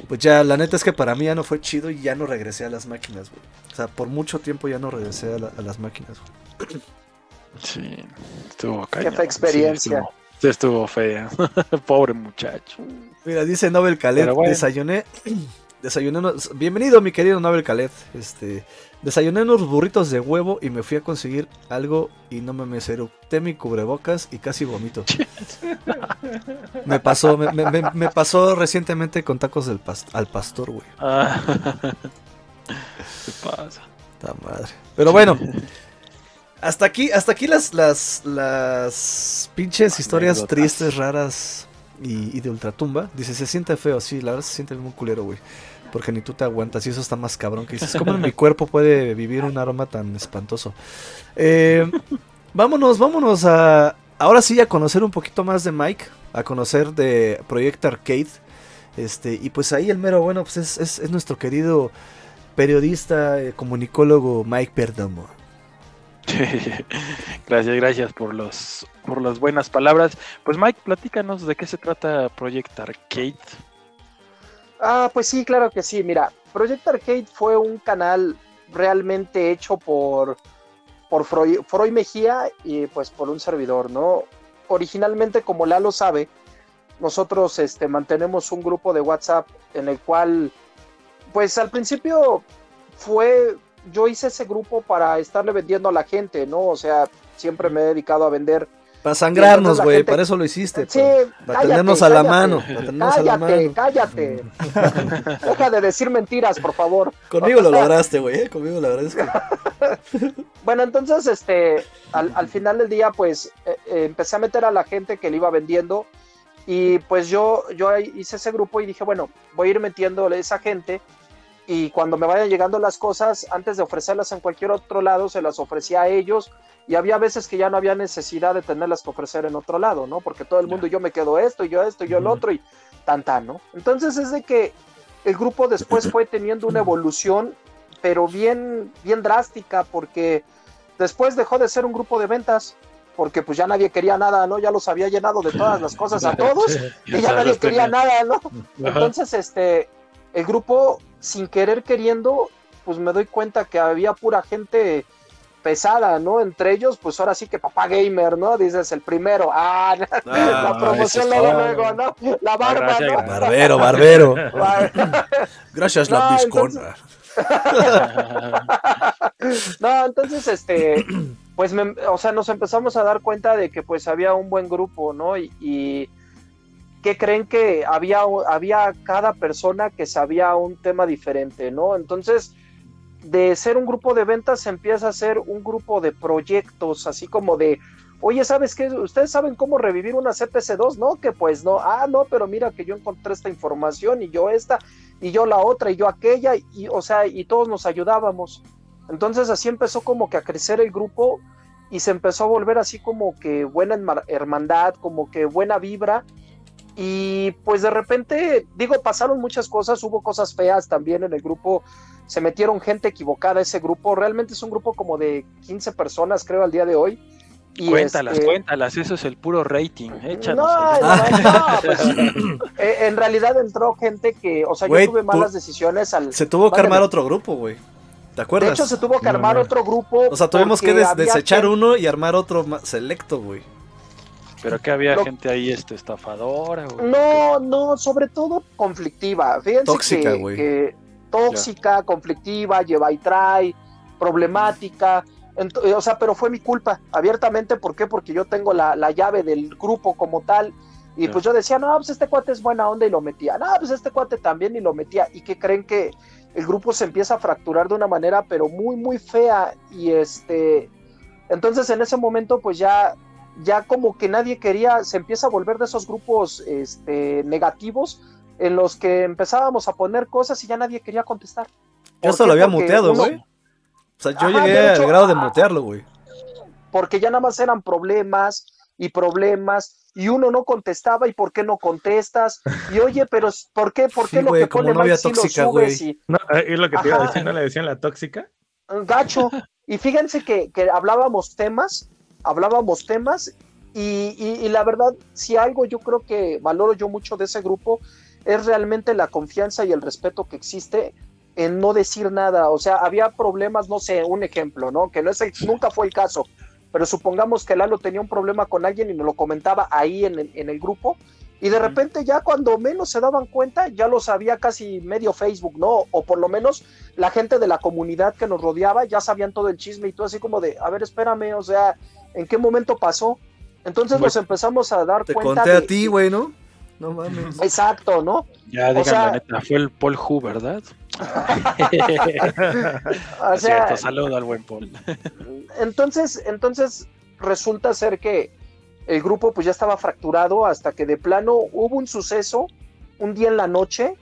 pues ya, la neta es que para mí ya no fue chido y ya no regresé a las máquinas, güey. O sea, por mucho tiempo ya no regresé a, la- a las máquinas, güey. Sí, estuvo cañón. fea experiencia. Sí, estuvo, sí estuvo fea. Pobre muchacho. Mira, dice Nobel bueno. desayuné, desayuné unos- bienvenido mi querido Nobel Khaled, este, desayuné unos burritos de huevo y me fui a conseguir algo y no me me erupté mi cubrebocas y casi vomito. me pasó, me, me- me- me pasó recientemente con tacos del pas- al pastor, güey. Ah. ¿Qué pasa? Ta madre. Pero bueno. Hasta aquí, hasta aquí las, las, las pinches historias Anécdotas. tristes, raras y, y de ultratumba. Dice, se siente feo, sí, la verdad se siente muy culero, güey. Porque ni tú te aguantas y eso está más cabrón. Que dices, ¿cómo en mi cuerpo puede vivir un aroma tan espantoso? Eh, vámonos, vámonos a... Ahora sí a conocer un poquito más de Mike. A conocer de Project Arcade. Este, y pues ahí el mero bueno, pues es, es- es nuestro querido periodista, eh, comunicólogo Mike Perdomo. gracias, gracias por los por las buenas palabras. Pues Mike, platícanos de qué se trata Project Arcade. Ah, pues sí, claro que sí. Mira, Project Arcade fue un canal realmente hecho por, por Freud, Mejía y pues por un servidor, ¿no? Originalmente, como Lalo sabe, nosotros este, mantenemos un grupo de WhatsApp en el cual, pues al principio fue, yo hice ese grupo para estarle vendiendo a la gente, ¿no? O sea, siempre me he dedicado a vender Para sangrarnos, güey, gente- para eso lo hiciste. Sí, para, para cállate, tenernos a la cállate. mano. Para tenernos a la Cállate, mano. cállate. Deja de decir mentiras, por favor. Conmigo lo lograste, güey. eh, Conmigo es que. Bueno, entonces, este, al, al final del día, pues, eh, eh, empecé a meter a la gente que le iba vendiendo y pues yo, yo hice ese grupo y dije, bueno, voy a ir metiéndole a esa gente y cuando me vayan llegando las cosas, antes de ofrecerlas en cualquier otro lado, se las ofrecía a ellos y había veces que ya no había necesidad de tenerlas que ofrecer en otro lado, ¿no? Porque todo el mundo, yo me quedo esto, y yo esto, y yo el otro y tan, tan, ¿no? Entonces es de que el grupo después fue teniendo una evolución, pero bien, bien drástica, porque después dejó de ser un grupo de ventas, porque pues ya nadie quería nada, ¿no? Ya los había llenado de todas las cosas a todos y ya nadie quería nada, ¿no? Entonces, este, el grupo, sin querer queriendo, pues me doy cuenta que había pura gente pesada, ¿no? Entre ellos, pues ahora sí que papá gamer, ¿no? Dices el primero, ah, la Ah, promoción luego, luego, ¿no? La barba, Gracias, ¿no? gracias. Barbero, barbero. Gracias, No, la entonces- biscona. No, entonces, este, pues, me- o sea, nos empezamos a dar cuenta de que pues había un buen grupo, ¿no? Y, y que creen que había, había cada persona que sabía un tema diferente, ¿no? Entonces, de ser un grupo de ventas se empieza a ser un grupo de proyectos, así como de, oye, ¿sabes qué? ¿Ustedes saben cómo revivir una CPC2? No, que pues no, ah, no, pero mira que yo encontré esta información y yo esta, y yo la otra, y yo aquella, y o sea, y todos nos ayudábamos. Entonces así empezó como que a crecer el grupo y se empezó a volver así como que buena herma- hermandad, como que buena vibra. Y pues de repente, digo, pasaron muchas cosas, hubo cosas feas también en el grupo, se metieron gente equivocada a ese grupo, realmente es un grupo como de 15 personas creo al día de hoy. Y cuéntalas, este, cuéntalas, eso es el puro rating. Échanos. No, no, no, pues, eh, en realidad entró gente que, o sea, yo tuve tú- malas decisiones al... Se tuvo que armar otro grupo, güey. ¿Te De acuerdas? hecho, se tuvo que armar no. otro grupo. o sea, tuvimos que des- desechar gente- uno y armar otro más selecto, güey. Pero que había Lo- gente ahí este, estafadora. No, no, sobre todo conflictiva. Fíjense Tóxica, que, güey. que tóxica, conflictiva, lleva y trae, problemática. Ent- eh, o sea, pero fue mi culpa, abiertamente. ¿Por qué? Porque yo tengo la, la llave del grupo como tal. Y Ya. pues yo decía, no, pues este cuate es buena onda y lo metía. No, pues este cuate también y lo metía. ¿Y que creen que el grupo se empieza a fracturar de una manera, pero muy, muy fea? Y este. Entonces en ese momento, pues ya ya como que nadie quería, se empieza a volver de esos grupos este, negativos en los que empezábamos a poner cosas y ya nadie quería contestar. Yo ¿Por hasta qué? lo había Porque muteado, uno- güey. O sea, yo Ajá, llegué hecho, al grado de mutearlo, güey. Porque ya nada más eran problemas y problemas y uno no contestaba y por qué no contestas y oye, pero ¿por qué? ¿Por qué Sí, lo güey, que pone novia Mike sí lo tóxica, subes güey. y No, eh, es lo que te iba a Ajá. decir, ¿no le decían la tóxica? gacho. Y fíjense que, que hablábamos temas, hablábamos temas, y, la verdad, si algo yo creo que valoro yo mucho de ese grupo, es realmente la confianza y el respeto que existe en no decir nada. O sea, había problemas, no sé, un ejemplo, ¿no? Que no es el- nunca fue el caso, pero supongamos que Lalo tenía un problema con alguien y nos lo comentaba ahí en el grupo. Y de repente ya cuando menos se daban cuenta, ya lo sabía casi medio Facebook, ¿no? O por lo menos la gente de la comunidad que nos rodeaba ya sabían todo el chisme y todo así como de, a ver, espérame, o sea, ¿en qué momento pasó? Entonces nos empezamos a dar Te cuenta conté a de- ti, güey, ¿no? No mames. Exacto, ¿no? Ya, O digan sea- la neta, fue el Paul Hu, ¿verdad? O Es sea, cierto, saludo al buen Paul. entonces, entonces resulta ser que el grupo pues ya estaba fracturado hasta que de plano hubo un suceso un día en la noche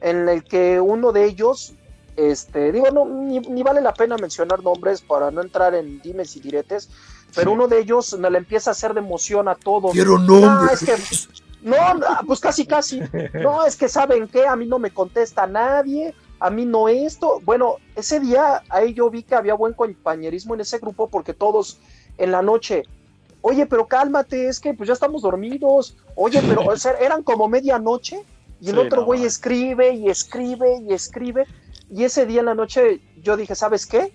en el que uno de ellos, este, digo, no, ni, ni vale la pena mencionar nombres para no entrar en dimes y diretes, pero Sí. uno de ellos no le empieza a hacer de emoción a todos. Quiero No, nombres. es que, no, no, pues casi, casi. No, es que saben qué, a mí no me contesta nadie, a mí no esto. Bueno, ese día ahí yo vi que había buen compañerismo en ese grupo porque todos en la noche, oye, pero cálmate, es que pues ya estamos dormidos, oye, pero o sea, eran como medianoche y el Sí, otro güey escribe y escribe y escribe. Y ese día en la noche yo dije, ¿sabes qué?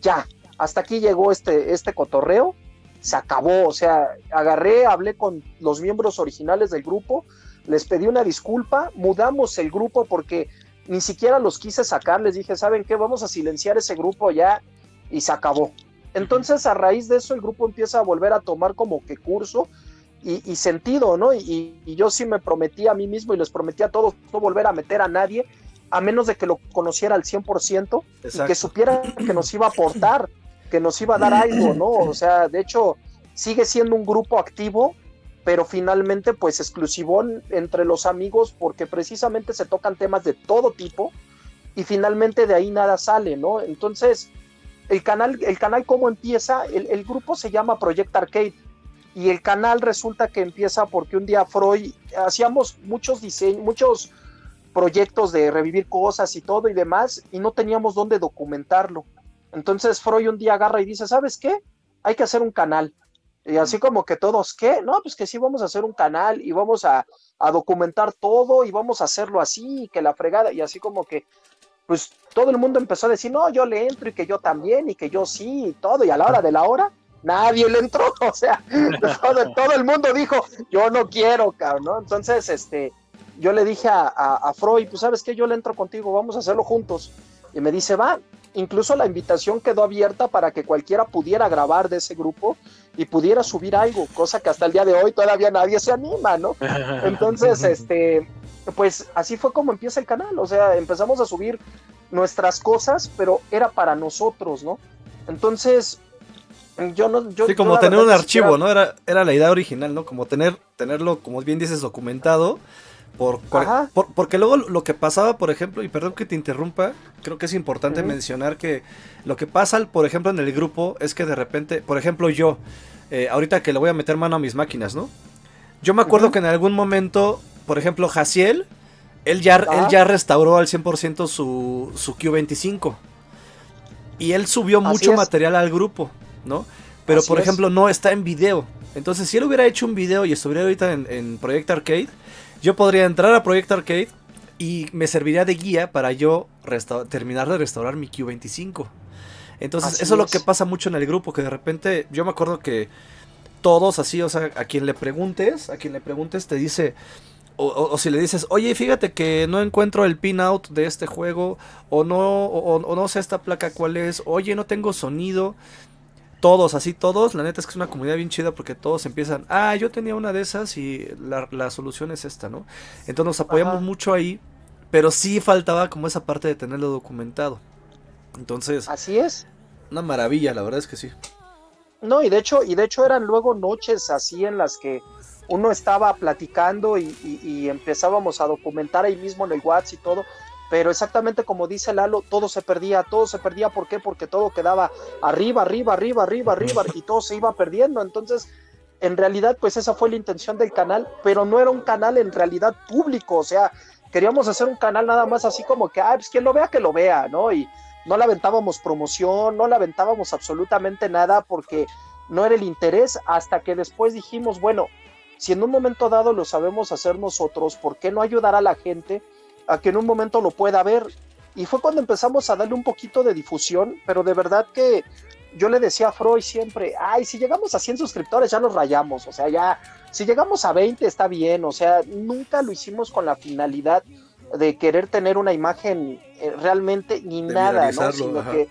Ya, hasta aquí llegó este, este cotorreo, se acabó, o sea, agarré, hablé con los miembros originales del grupo, les pedí una disculpa, mudamos el grupo porque ni siquiera los quise sacar, les dije, ¿saben qué? Vamos a silenciar ese grupo ya y se acabó. Entonces a raíz de eso el grupo empieza a volver a tomar como que curso y, y sentido, ¿no? Y, y yo sí me prometí a mí mismo y les prometí a todos no volver a meter a nadie a menos de que lo conociera al 100% y que Exacto. supiera que nos iba a aportar, que nos iba a dar algo, ¿no? O sea, de hecho, sigue siendo un grupo activo, pero finalmente pues exclusivo entre los amigos porque precisamente se tocan temas de todo tipo y finalmente de ahí nada sale, ¿no? Entonces, el canal, el canal cómo empieza, el, el grupo se llama Project Arcade y el canal resulta que empieza porque un día Freud hacíamos muchos diseños, muchos proyectos de revivir cosas y todo y demás y no teníamos dónde documentarlo. Entonces Freud un día agarra y dice, ¿sabes qué? Hay que hacer un canal. Y así como que todos, ¿qué? No, pues que sí, vamos a hacer un canal y vamos a, a documentar todo y vamos a hacerlo así y que la fregada y así como que, pues todo el mundo empezó a decir, no, yo le entro y que yo también y que yo sí y todo y a la hora de la hora nadie le entró, o sea, todo, el mundo dijo, yo no quiero, cabrón, ¿no? Entonces, este, yo le dije a, a, a Freud, pues sabes qué, yo le entro contigo, vamos a hacerlo juntos. Y me dice, va, incluso la invitación quedó abierta para que cualquiera pudiera grabar de ese grupo y pudiera subir algo, cosa que hasta el día de hoy todavía nadie se anima, ¿no? Entonces, este, pues así fue como empieza el canal, o sea, empezamos a subir nuestras cosas, pero era para nosotros, ¿no? Entonces, yo no... Yo, Sí, como tener un archivo, ¿no? Era, era la idea original, ¿no? Como tener, tenerlo, como bien dices, documentado. Por, cual- Ajá. por- porque luego lo que pasaba, por ejemplo, y perdón que te interrumpa, creo que es importante mencionar que lo que pasa, por ejemplo, en el grupo es que de repente, por ejemplo, yo, eh, ahorita que le voy a meter mano a mis máquinas, ¿no? Yo me acuerdo que en algún momento, por ejemplo, Jaciel, él ya, él ya restauró al 100% su, su Q25. Y él subió Así mucho es. material al grupo, ¿no? Pero Así por es. ejemplo, no está en video. Entonces, si él hubiera hecho un video y estuviera ahorita en, en Project Arcade, yo podría entrar a Project Arcade y me serviría de guía para yo terminar de restaurar mi Q25. Entonces, Así eso es lo que pasa mucho en el grupo, que de repente, yo me acuerdo que todos así, o sea, a quien le preguntes, a quien le preguntes te dice, o, o- o si le dices, oye, fíjate que no encuentro el pinout de este juego, o no, o, o no sé esta placa cuál es, oye, no tengo sonido. Todos, así todos, la neta es que es una comunidad bien chida porque todos empiezan, ah, yo tenía una de esas y la, la solución es esta, ¿no? Entonces nos apoyamos Ajá. mucho ahí, pero sí faltaba como esa parte de tenerlo documentado. Entonces, Así es. una maravilla, la verdad es que sí. No, y de hecho, y de hecho eran luego noches así en las que uno estaba platicando y, y- y empezábamos a documentar ahí mismo en el WhatsApp y todo, pero exactamente como dice Lalo, todo se perdía, todo se perdía, ¿por qué? Porque todo quedaba arriba, arriba, arriba, arriba, arriba, y todo se iba perdiendo, entonces, en realidad, pues esa fue la intención del canal, pero no era un canal en realidad público, o sea, queríamos hacer un canal nada más así como que, ah, pues quien lo vea, que lo vea, ¿no? Y no le aventábamos promoción, no le aventábamos absolutamente nada porque no era el interés hasta que después dijimos, bueno, si en un momento dado lo sabemos hacer nosotros, ¿por qué no ayudar a la gente a que en un momento lo pueda ver? Y fue cuando empezamos a darle un poquito de difusión, pero de verdad que yo le decía a Freud siempre, ay, si llegamos a 100 suscriptores ya nos rayamos, o sea, ya, si llegamos a 20 está bien, o sea, nunca lo hicimos con la finalidad de querer tener una imagen eh, realmente ni De nada, ¿no? Sino ajá. que,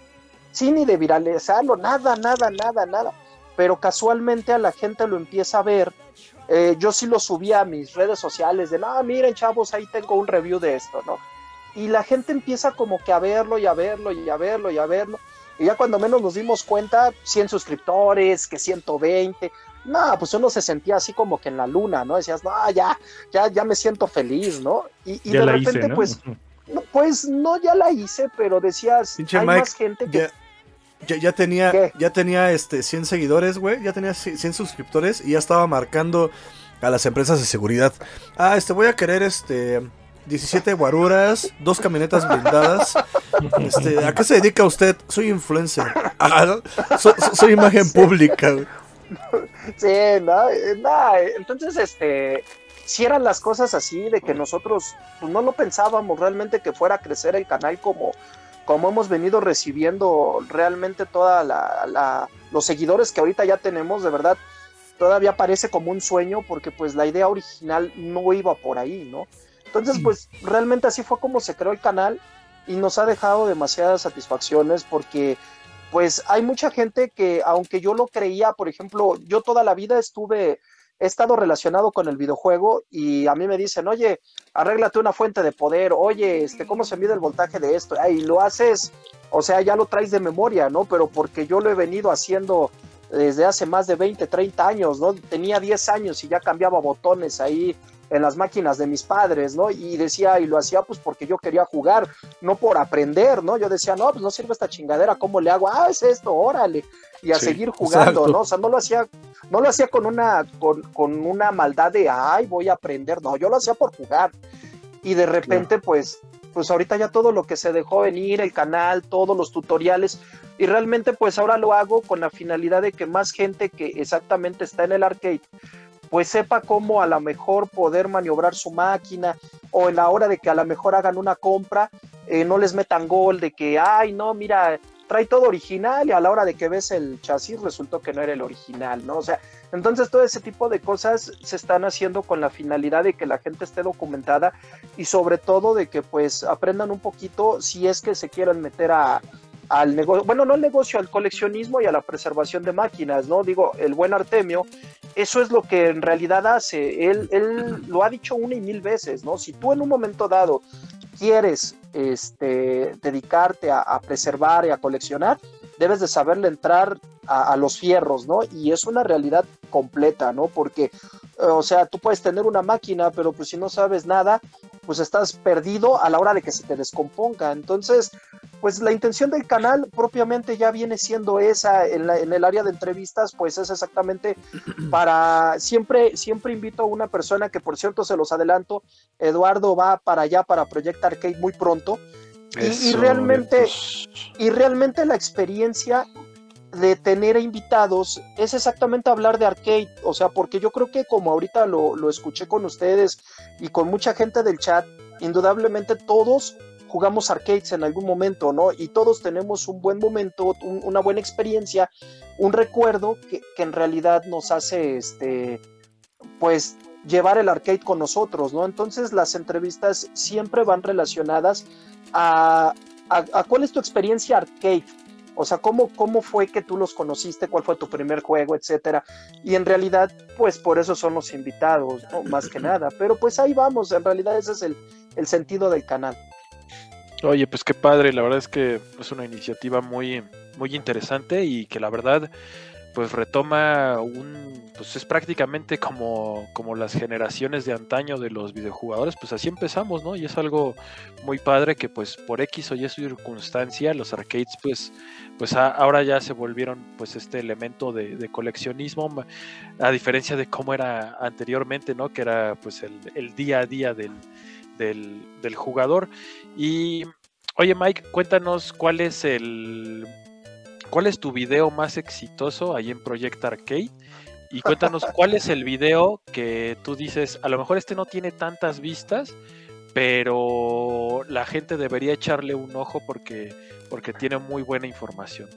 sí, ni de viralizarlo, nada, nada, nada, nada. Pero casualmente a la gente lo empieza a ver. Eh, yo sí lo subí a mis redes sociales de, no, miren chavos, ahí tengo un review de esto, ¿no? Y la gente empieza como que a verlo y a verlo y a verlo y a verlo. Y ya cuando menos nos dimos cuenta, 100 suscriptores, que 120. No, pues uno se sentía así como que en la luna, ¿no? Decías, no, ya, ya, ya me siento feliz, ¿no? Y, y de repente, hice, ¿no? pues, no, pues no, ya la hice, pero decías, Pinche hay Mike, más gente que... Ya, ya, ya tenía, ¿Qué? ya tenía este 100 seguidores, güey. Ya tenía 100 suscriptores y ya estaba marcando a las empresas de seguridad. Ah, este voy a querer este 17 guaruras, dos camionetas blindadas. Este, ¿a qué se dedica usted? Soy influencer. Ah, ¿no? So- so- soy imagen pública. Sí, no, eh, no, eh, entonces, este, si eran las cosas así, de que nosotros pues, no lo pensábamos realmente que fuera a crecer el canal como, como hemos venido recibiendo realmente toda la, la- los seguidores que ahorita ya tenemos, de verdad, todavía parece como un sueño porque pues la idea original no iba por ahí, ¿no? Entonces, pues realmente así fue como se creó el canal y nos ha dejado demasiadas satisfacciones porque pues hay mucha gente que, aunque yo lo creía, por ejemplo, yo toda la vida estuve, he estado relacionado con el videojuego y a mí me dicen, oye, arréglate una fuente de poder, oye, este, ¿cómo se mide el voltaje de esto? Y lo haces, o sea, ya lo traes de memoria, ¿no? Pero porque yo lo he venido haciendo desde hace más de 20, 30 años, ¿no? Tenía 10 años y ya cambiaba botones ahí en las máquinas de mis padres, ¿no? Y decía, y lo hacía pues porque yo quería jugar, no por aprender, ¿no? Yo decía, no, pues no sirve esta chingadera, ¿cómo le hago? Ah, es esto, órale. Y a Sí, seguir jugando, exacto. ¿no? O sea, no lo hacía, no lo hacía con una, con, con una maldad de, ay, voy a aprender, no, yo lo hacía por jugar. Y de repente, pues, pues ahorita ya todo lo que se dejó venir, el canal, todos los tutoriales, y realmente pues ahora lo hago con la finalidad de que más gente que exactamente está en el arcade, pues sepa cómo a lo mejor poder maniobrar su máquina o en la hora de que a lo mejor hagan una compra, eh, no les metan gol de que, ay, no, mira, trae todo original y a la hora de que ves el chasis resultó que no era el original, ¿no? O sea, entonces todo ese tipo de cosas se están haciendo con la finalidad de que la gente esté documentada y sobre todo de que pues aprendan un poquito si es que se quieren meter a, al negocio, bueno, no al negocio, al coleccionismo y a la preservación de máquinas, ¿no? Digo, el buen Artemio, eso es lo que en realidad hace. Él, él lo ha dicho una y mil veces, ¿no? Si tú en un momento dado quieres este, dedicarte a, a preservar y a coleccionar, debes de saberle entrar a, a, los fierros, ¿no? Y es una realidad completa, ¿no? Porque, eh, o sea, tú puedes tener una máquina, pero pues si no sabes nada, pues estás perdido a la hora de que se te descomponga. Entonces, pues la intención del canal propiamente ya viene siendo esa en, el área de entrevistas, pues es exactamente para siempre, siempre invito a una persona que por cierto se los adelanto, Eduardo va para allá para Project Arcade muy pronto. Y, realmente, y realmente la experiencia de tener invitados es exactamente hablar de arcade, o sea, porque yo creo que como ahorita lo, lo escuché con ustedes y con mucha gente del chat, indudablemente todos jugamos arcades en algún momento, ¿no? Y todos tenemos un buen momento, una buena experiencia, un recuerdo que, en realidad nos hace, este, pues, llevar el arcade con nosotros, ¿no? Entonces las entrevistas siempre van relacionadas a, cuál es tu experiencia arcade, o sea, ¿cómo, ¿cómo fue que tú los conociste? ¿Cuál fue tu primer juego? Etcétera. Y en realidad, pues por eso son los invitados, ¿no? Más que nada. Pero pues ahí vamos, en realidad ese es el, el sentido del canal. Oye, pues qué padre, la verdad es que es una iniciativa muy, muy interesante y que la verdad pues retoma un, pues es prácticamente como, como las generaciones de antaño de los videojugadores, pues así empezamos, ¿no? Y es algo muy padre que pues por X o Y circunstancia los arcades pues, pues ahora ya se volvieron pues este elemento de, coleccionismo, a diferencia de cómo era anteriormente, ¿no? Que era pues el, el día a día del, del, jugador. Y oye Mike, cuéntanos cuál es el cuál es tu video más exitoso ahí en Project Arcade. Y cuéntanos cuál es el video que tú dices, a lo mejor este no tiene tantas vistas, pero la gente debería echarle un ojo porque, porque tiene muy buena información.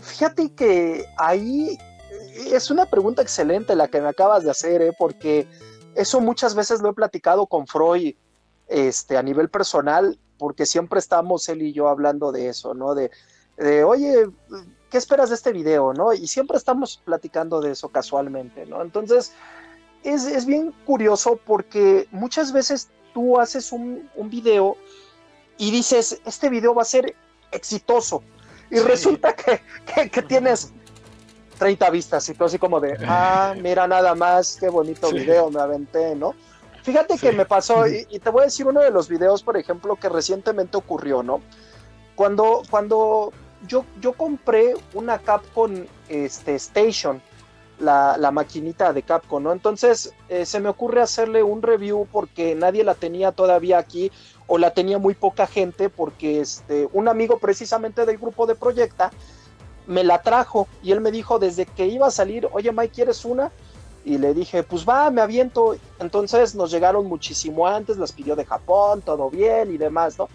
Fíjate que ahí es una pregunta excelente la que me acabas de hacer, ¿eh? porque eso muchas veces lo he platicado con Freud este, a nivel personal, porque siempre estamos él y yo hablando de eso, ¿no? De, oye, ¿qué esperas de este video, no? Y siempre estamos platicando de eso casualmente, ¿no? Entonces, es, bien curioso porque muchas veces tú haces un, un, video y dices, este video va a ser exitoso. Y resulta que, que, tienes 30 vistas y tú así como de, ah, mira nada más, qué bonito video me aventé, ¿no? Fíjate que me pasó, y, te voy a decir uno de los videos, por ejemplo, que recientemente ocurrió, ¿no? Cuando, cuando yo, yo compré una Capcom este, Station, la, la maquinita de Capcom, ¿no? Entonces eh, se me ocurre hacerle un review porque nadie la tenía todavía aquí o la tenía muy poca gente porque este, un amigo precisamente del grupo de Proyecta me la trajo y él me dijo desde que iba a salir, oye Mike, ¿quieres una? Y le dije, pues va, me aviento. Entonces nos llegaron muchísimo antes, las pidió de Japón, todo bien y demás, ¿no?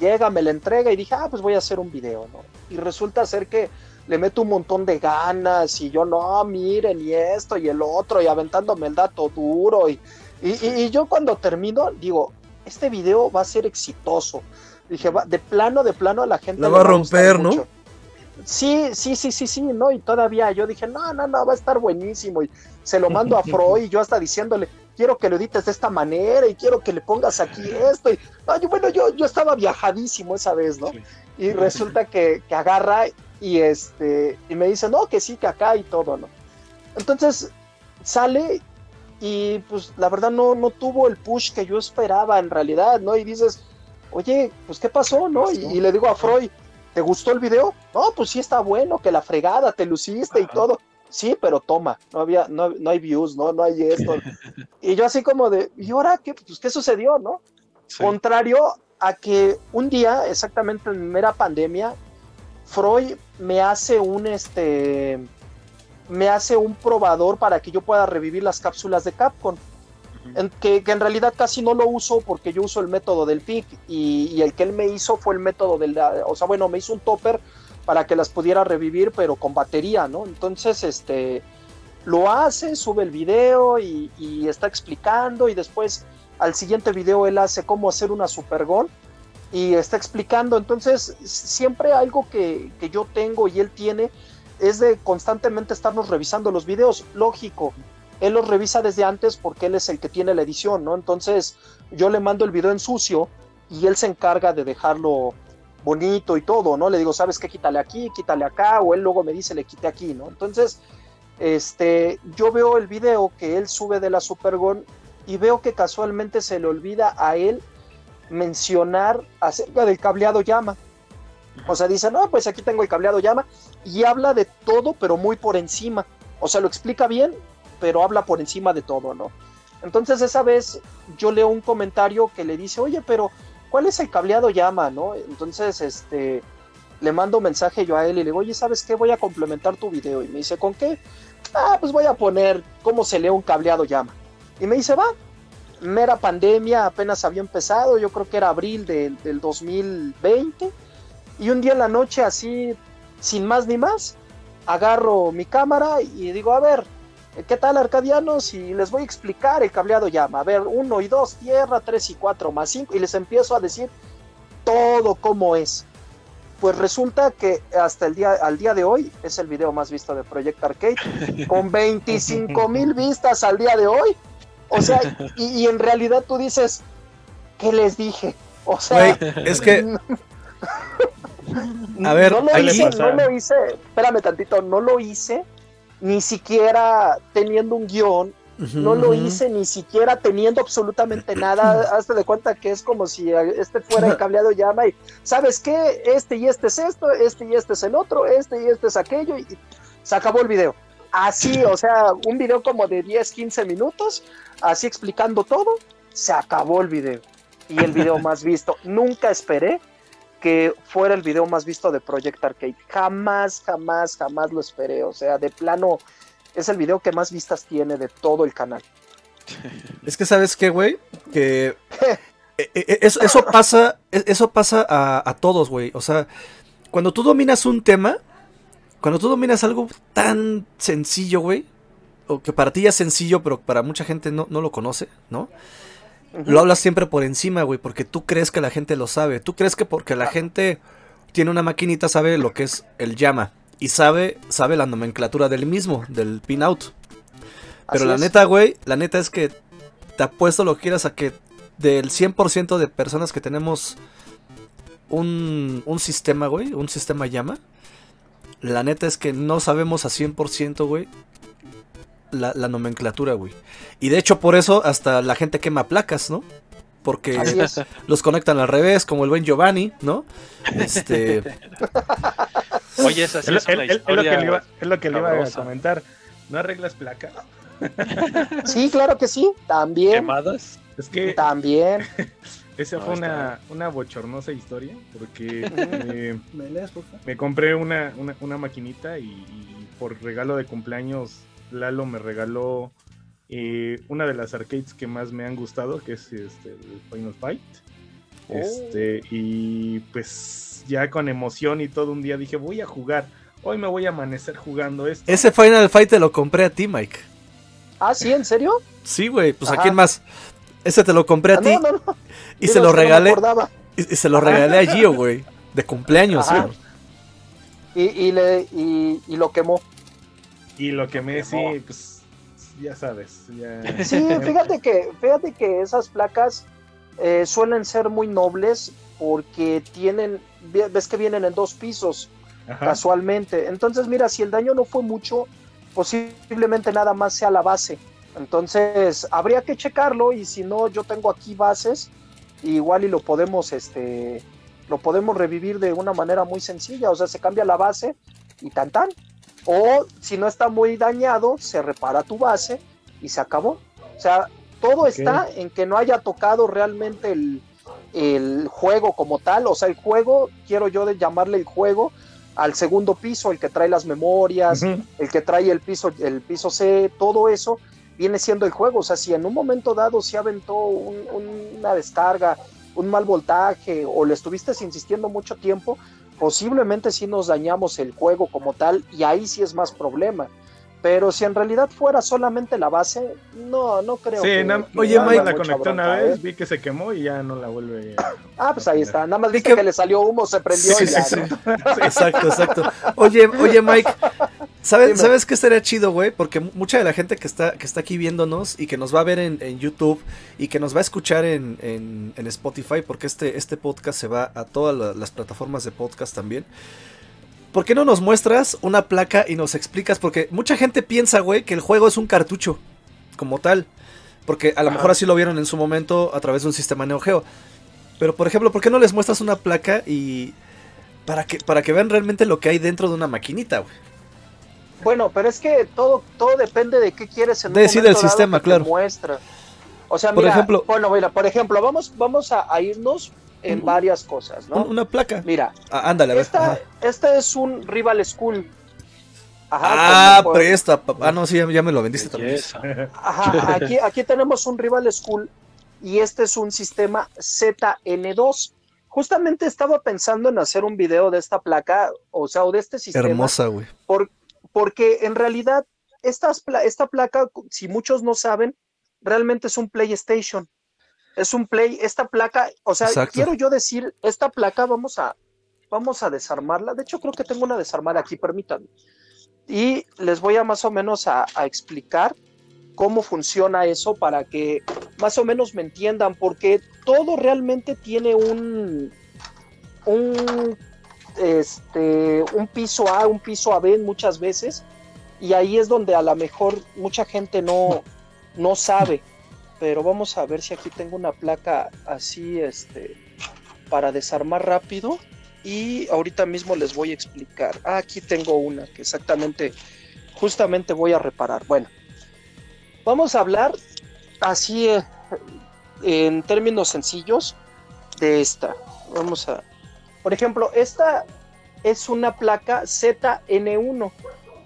Llega, me la entrega y dije, ah, pues voy a hacer un video, ¿no? Y resulta ser que le meto un montón de ganas y yo, no, miren, y esto y el otro, y aventándome el dato duro. Y, y, yo cuando termino, digo, este video va a ser exitoso. Dije, va, de plano, de plano a la gente. La va a romper, ¿no? Sí, sí, sí, sí, sí, ¿no? Y todavía yo dije, no, no, no, va a estar buenísimo. Y se lo mando a Freud y yo hasta diciéndole, quiero que lo edites de esta manera y quiero que le pongas aquí esto. Y, bueno, yo, yo estaba viajadísimo esa vez, ¿no? Y resulta que, que, agarra y, este, y me dice, no, que sí, que acá y todo, ¿no? Entonces sale y pues la verdad no, no tuvo el push que yo esperaba en realidad, ¿no? Y dices, oye, pues ¿qué pasó, no? y le digo a Freud, ¿te gustó el video? No, pues sí está bueno, que la fregada, te luciste y todo. Sí, pero toma, no había, no, no hay views, no, no hay esto. y yo así como de, ¿y ahora qué? Pues, ¿qué sucedió, no? Contrario a que un día, exactamente en mera pandemia, Freud me hace un este me hace un probador para que yo pueda revivir las cápsulas de Capcom que, en realidad casi no lo uso porque yo uso el método del PIC y, el que él me hizo fue el método del, o sea, bueno, me hizo un topper para que las pudiera revivir, pero con batería, ¿no? Entonces, este, lo hace, sube el video y, está explicando y después al siguiente video él hace cómo hacer una supergon y está explicando. Entonces, siempre algo que, que yo tengo y él tiene es de constantemente estarnos revisando los videos, lógico él los revisa desde antes porque él es el que tiene la edición, ¿no? Entonces yo le mando el video en sucio y él se encarga de dejarlo bonito y todo, ¿no? Le digo, ¿sabes qué? Quítale aquí, quítale acá, o él luego me dice, le quite aquí, ¿no? Entonces, este, yo veo el video que él sube de la Supergon y veo que casualmente se le olvida a él mencionar acerca del cableado llama. O sea, dice, no, pues aquí tengo el cableado llama y habla de todo, pero muy por encima. O sea, lo explica bien, pero habla por encima de todo, ¿no? Entonces esa vez yo leo un comentario que le dice, oye, pero ¿cuál es el cableado llama, no? Entonces, este, le mando un mensaje yo a él y le digo, oye, ¿sabes qué? Voy a complementar tu video. Y me dice, ¿con qué? Ah, pues voy a poner cómo se lee un cableado llama. Y me dice, va, mera pandemia, apenas había empezado, yo creo que era abril del 2020. Y un día en la noche, así, sin más ni más, agarro mi cámara y digo, a ver, ¿qué tal arcadianos? Y les voy a explicar el cableado llama. A ver, uno y dos, tierra, tres y cuatro más cinco. Y les empiezo a decir todo cómo es. Pues resulta que hasta el día, al día de hoy es el video más visto de Project Arcade, con 25 mil vistas al día de hoy. O sea, y, en realidad tú dices, ¿qué les dije? O sea, es que A ver, no lo, hice, no lo hice, espérame tantito, no lo hice ni siquiera teniendo un guion, no lo hice ni siquiera teniendo absolutamente nada. Hazte de cuenta que es como si este fuera el cableado llama y, ¿sabes qué? Este y este es esto, este y este es el otro, este y este es aquello, y se acabó el video. Así, o sea, un video como de 10, 15 minutos, así explicando todo, se acabó el video. Y el video más visto. Nunca esperé que fuera el video más visto de Project Arcade. Jamás, jamás, jamás lo esperé. O sea, de plano, es el video que más vistas tiene de todo el canal. Es que, ¿sabes qué, güey? Que e, e, e, eso, pasa, eso pasa a, a todos, güey. O sea, cuando tú dominas un tema, cuando tú dominas algo tan sencillo, güey, o que para ti ya es sencillo, pero para mucha gente no, no lo conoce, ¿no? Lo hablas siempre por encima, güey, porque tú crees que la gente lo sabe. Tú crees que porque la gente tiene una maquinita sabe lo que es el llama y sabe sabe la nomenclatura del mismo, del pinout. Pero la neta, güey, la neta es que te apuesto lo que quieras a que del 100% de personas que tenemos un, un sistema, güey, un sistema llama, la neta es que no sabemos a 100%, güey, la, nomenclatura, güey. Y de hecho, por eso hasta la gente quema placas, ¿no? Porque los conectan al revés, como el buen Giovanni, ¿no? Este. Oye, esa sí es, es, lo que le iba, es lo que le iba a comentar. ¿No arreglas placas? Sí, claro que sí, también. ¿Quemadas? Es que. También. Esa fue una, una, bochornosa historia, porque me, compré una, una, maquinita y, por regalo de cumpleaños Lalo me regaló eh, una de las arcades que más me han gustado, que es este, el Final Fight. Oh. Este, y pues ya con emoción y todo un día dije, voy a jugar. Hoy me voy a amanecer jugando esto. Ese Final Fight te lo compré a ti, Mike. Ah, sí, ¿en serio? Sí, güey, pues a quién más. Ese te lo compré a ah, ti. Y se lo regalé. y, se lo regalé a Gio, güey. De cumpleaños, güey. Y, le, y, lo quemó. Y lo quemé, sí, pues ya sabes. Sí, fíjate que, fíjate que esas placas eh, suelen ser muy nobles porque tienen, ves que vienen en dos pisos casualmente. Entonces, mira, si el daño no fue mucho, posiblemente nada más sea la base. Entonces, habría que checarlo y si no, yo tengo aquí bases, igual y lo podemos, este, lo podemos revivir de una manera muy sencilla. O sea, se cambia la base y tan tan. O si no está muy dañado, se repara tu base y se acabó. O sea, todo está en que no haya tocado realmente el, juego como tal. O sea, el juego, quiero yo de llamarle el juego al segundo piso, el que trae las memorias, el que trae el piso, el piso C, todo eso viene siendo el juego. O sea, si en un momento dado se aventó una descarga, un mal voltaje o le estuviste insistiendo mucho tiempo, posiblemente sí nos dañamos el juego como tal y ahí sí es más problema. Pero si en realidad fuera solamente la base, no, no creo. Sí, oye, Mike la conectó una vez, ¿eh? vi que se quemó y ya no la vuelve. ah, pues ahí está. Nada más vi que... le salió humo, se prendió y ya. Exacto, exacto. Oye, oye, Mike, ¿sabes, ¿sabes qué estaría chido, güey? Porque mucha de la gente que está, que está aquí viéndonos y que nos va a ver en, YouTube y que nos va a escuchar en, en, Spotify, porque este, este podcast se va a todas las plataformas de podcast también. ¿Por qué no nos muestras una placa y nos explicas? Porque mucha gente piensa, güey, que el juego es un cartucho, como tal. Porque a lo mejor así lo vieron en su momento a través de un sistema Neo Geo. Pero, por ejemplo, ¿por qué no les muestras una placa y para que, para que vean realmente lo que hay dentro de una maquinita, güey. Bueno, pero es que todo, todo depende de qué quieres en Decide el sistema, que te claro. muestra. O sea, Por mira, ejemplo- bueno, mira, por ejemplo, vamos, vamos a, a irnos en varias cosas, ¿no? Un- Una placa. Mira, Ah, ándale, a ver. esta, este es un Rival School. Ajá, Ah, presta. pa- Ah, no, sí, ya, ya me lo vendiste también. Ajá, aquí, aquí tenemos un Rival School y este es un sistema ZN2. Justamente estaba pensando en hacer un video de esta placa, o sea, o de este sistema. Hermosa, güey. por- porque en realidad estas esta placa, si muchos no saben, realmente es un PlayStation. Es un Play, esta placa, o sea, Exacto. quiero yo decir, esta placa vamos a, vamos a desarmarla. De hecho, creo que tengo una desarmada aquí, permítanme. Y les voy a más o menos a, a explicar cómo funciona eso para que más o menos me entiendan, porque todo realmente tiene un, un este, un piso A, un piso AB muchas veces, y ahí es donde a lo mejor mucha gente no, no sabe. Pero vamos a ver si aquí tengo una placa así, este, para desarmar rápido. Y ahorita mismo les voy a explicar. Ah, aquí tengo una que exactamente, justamente voy a reparar. Bueno, vamos a hablar así eh, en términos sencillos de esta. Vamos a, por ejemplo, esta es una placa ZN1.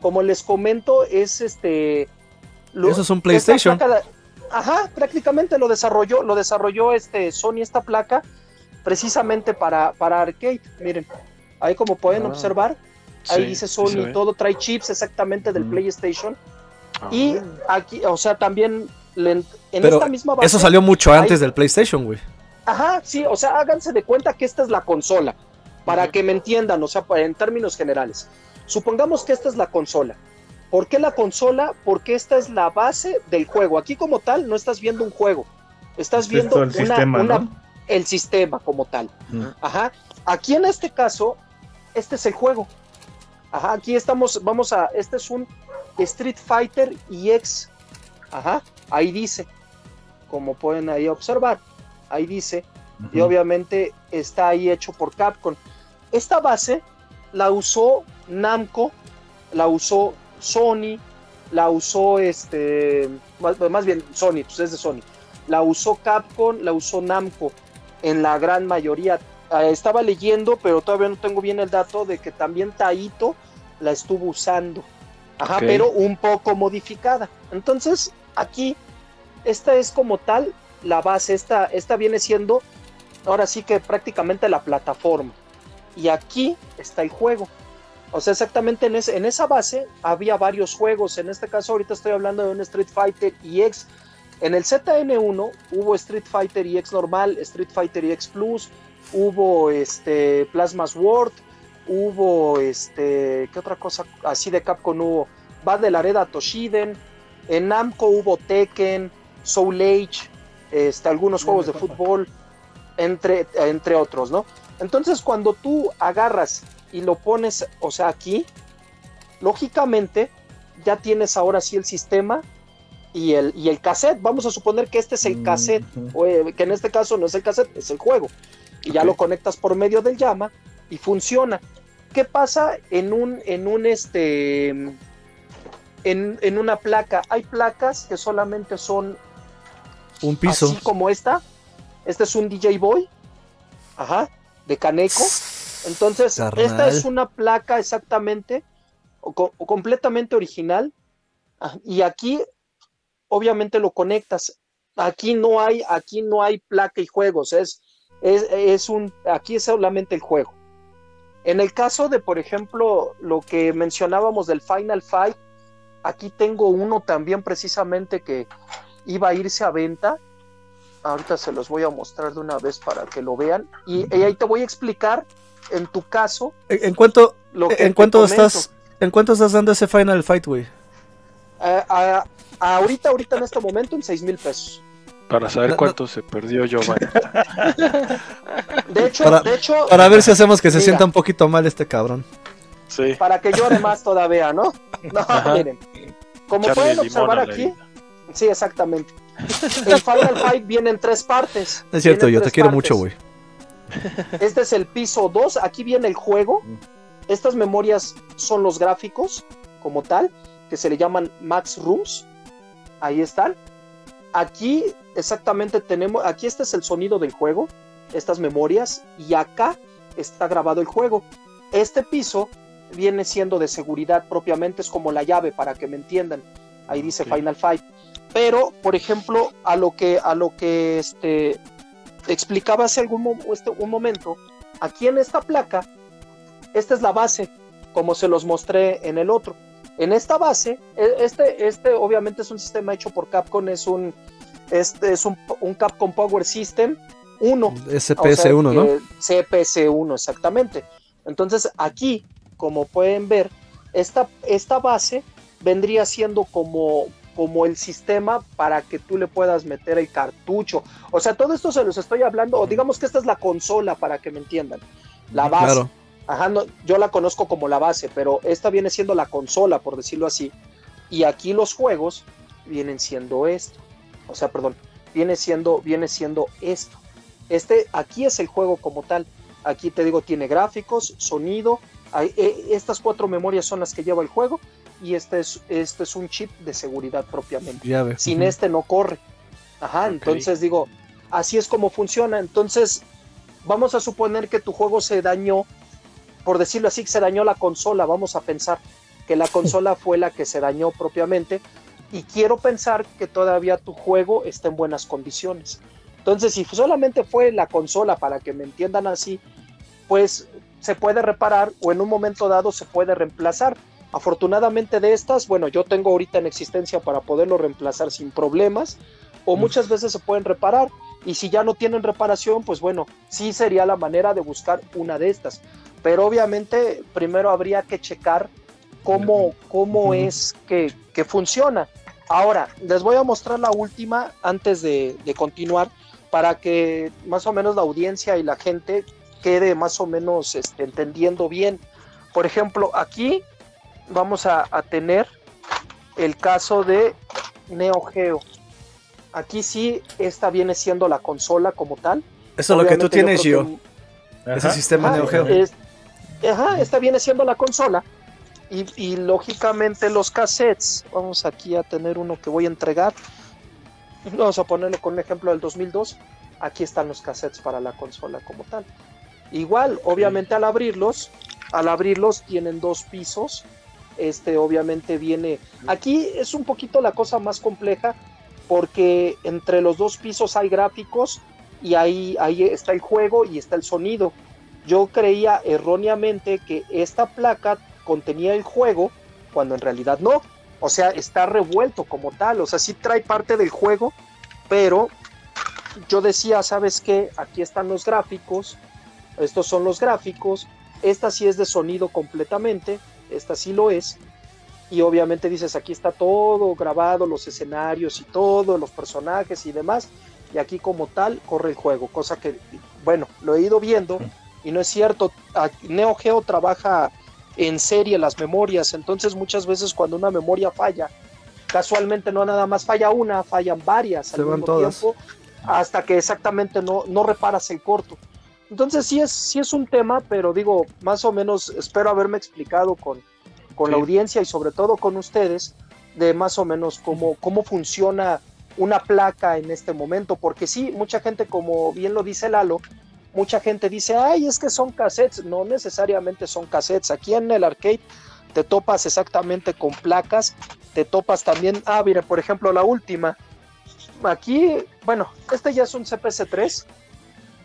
Como les comento, es este. lo- Eso es un PlayStation. placa ajá, prácticamente lo desarrolló, lo desarrolló este Sony esta placa precisamente para, para arcade. Miren, ahí como pueden Ah. observar, ahí Sí, dice sí Sony, ve. todo trae chips exactamente del Mm. PlayStation. Ah. Y aquí, o sea, también le- en Pero esta misma base. Eso salió mucho antes del PlayStation, güey. Ajá, sí, o sea, háganse de cuenta que esta es la consola, para que me entiendan, o sea, en términos generales. Supongamos que esta es la consola. ¿Por qué la consola? Porque esta es la base del juego. Aquí como tal no estás viendo un juego, estás es viendo el una- sistema, una- ¿no? el sistema como tal. Ajá. Aquí en este caso, este es el juego. Ajá, aquí estamos, vamos a, este es un Street Fighter EX. Ajá, ahí dice, como pueden ahí observar, ahí dice, y obviamente está ahí hecho por Capcom. Esta base la usó Namco, la usó Sony, la usó este, más, más bien Sony, pues es de Sony, la usó Capcom, la usó Namco en la gran mayoría. Ah, estaba leyendo, pero todavía no tengo bien el dato de que también Taito la estuvo usando. Ajá, pero un poco modificada. Entonces, aquí, esta es como tal la base. Esta, esta viene siendo, ahora sí que prácticamente la plataforma. Y aquí está el juego. O sea, exactamente en, en esa base había varios juegos. En este caso, ahorita estoy hablando de un Street Fighter EX. En el ZN1 hubo Street Fighter EX normal, Street Fighter EX Plus, hubo este Plasma Sword, hubo este, ¿qué otra cosa así de Capcom hubo? Battle Arena Toshiden, en Namco hubo Tekken, Soul Age, este, algunos juegos de fútbol, entre, entre otros, ¿no? Entonces cuando tú agarras y lo pones, o sea, aquí, lógicamente ya tienes ahora sí el sistema y el, y el cassette. Vamos a suponer que este es el cassette, o, eh, que en este caso no es el cassette, es el juego. Y ya lo conectas por medio del llama y funciona. ¿Qué pasa en un, en un este, en, en una placa? Hay placas que solamente son Un piso. así como esta. Este es un DJ Boy, ajá, de Caneco. Entonces, Carnal. esta es una placa exactamente, o, o completamente original. ah, Y aquí, obviamente, lo conectas. Aquí no hay, aquí no hay placa y juegos. Es, es, es un, aquí es solamente el juego. En el caso de, por ejemplo, lo que mencionábamos del Final Fight, aquí tengo uno también precisamente que iba a irse a venta. Ahorita se los voy a mostrar de una vez para que lo vean. Y, y ahí te voy a explicar, en tu caso, ¿En cuánto, lo que en cuánto estás, en cuánto estás dando ese Final Fight, güey? A- a- ahorita, ahorita en este momento en 6 mil pesos. Para saber No, no. cuánto se perdió Giovanni. De hecho, Para- de hecho, Para ver si hacemos que se Mira. sienta un poquito mal este cabrón. Sí. para que llore más todavía, ¿no? No, Ajá. miren. Como pueden observar aquí, herida. Sí, exactamente. El Final Fight viene en tres partes. Es cierto, yo te quiero partes. mucho, güey. Este es el piso 2. Aquí viene el juego. Estas memorias son los gráficos como tal, que se le llaman Max Rooms. Ahí están. Aquí exactamente tenemos, aquí este es el sonido del juego, estas memorias, y acá está grabado el juego. Este piso viene siendo de seguridad propiamente, es como la llave para que me entiendan. Ahí dice. Final Fight. Pero, por ejemplo, a lo que, a lo que este, explicaba hace algún este, un momento, aquí en esta placa, esta es la base, como se los mostré en el otro. En esta base, e- este, este obviamente es un sistema hecho por Capcom, es un, este es un, un Capcom Power System 1. SPS1, ¿no? CPS1, exactamente. Entonces aquí, como pueden ver, esta, esta base vendría siendo como, como el sistema para que tú le puedas meter el cartucho. O sea, todo esto se los estoy hablando, o digamos que esta es la consola para que me entiendan. La base. Claro. Ajá, no, yo la conozco como la base, pero esta viene siendo la consola, por decirlo así. Y aquí los juegos vienen siendo esto. O sea, perdón, viene siendo, viene siendo esto. Este, aquí es el juego como tal. Aquí te digo, tiene gráficos, sonido. hay- eh, estas cuatro memorias son las que lleva el juego. Y este es, este es un chip de seguridad propiamente. Llave. Sin Ujú. este no corre. Ajá, entonces digo, así es como funciona. Entonces, vamos a suponer que tu juego se dañó, por decirlo así, que se dañó la consola. Vamos a pensar que la consola fue la que se dañó propiamente. Y quiero pensar que todavía tu juego está en buenas condiciones. Entonces, si solamente fue la consola, para que me entiendan así, pues se puede reparar o en un momento dado se puede reemplazar. Afortunadamente de estas, bueno, yo tengo ahorita en existencia para poderlo reemplazar sin problemas, o muchas veces se pueden reparar. Y si ya no tienen reparación, pues bueno, sí sería la manera de buscar una de estas. Pero obviamente primero habría que checar cómo, cómo es que, que funciona. Ahora, les voy a mostrar la última antes de, de continuar para que más o menos la audiencia y la gente quede más o menos este, entendiendo bien. Por ejemplo, aquí vamos a, a tener el caso de Neo Geo. Aquí sí, esta viene siendo la consola como tal. Eso es lo que tú tienes, Gio. que- Ese sistema Ajá, Neo Geo. es- ajá, esta viene siendo la consola. Y, y lógicamente los cassettes, vamos aquí a tener uno que voy a entregar. Vamos a ponerlo con un ejemplo del 2002. Aquí están los cassettes para la consola como tal. Igual, obviamente al abrirlos, al abrirlos tienen dos pisos. Este obviamente viene... Aquí es un poquito la cosa más compleja porque entre los dos pisos hay gráficos y ahí, ahí está el juego y está el sonido. Yo creía erróneamente que esta placa contenía el juego cuando en realidad no. O sea, está revuelto como tal. O sea, sí trae parte del juego, pero yo decía, ¿sabes qué? Aquí están los gráficos. Estos son los gráficos. Esta sí es de sonido completamente. Esta sí lo es. Y obviamente dices, aquí está todo grabado, los escenarios y todo, los personajes y demás. Y aquí como tal corre el juego. Cosa que, bueno, lo he ido viendo y no es cierto. Neo Geo trabaja en serie las memorias, entonces muchas veces cuando una memoria falla, casualmente no nada más falla una, fallan varias Se al mismo todas. tiempo, hasta que exactamente no, no reparas el corto. Entonces sí es, sí es un tema, pero digo, más o menos espero haberme explicado con, con la audiencia y sobre todo con ustedes de más o menos cómo, cómo funciona una placa en este momento, porque sí, mucha gente, como bien lo dice Lalo, mucha gente dice, ay, es que son cassettes, no necesariamente son cassettes, aquí en el arcade te topas exactamente con placas, te topas también, ah, mire, por ejemplo, la última, aquí, bueno, este ya es un CPS3,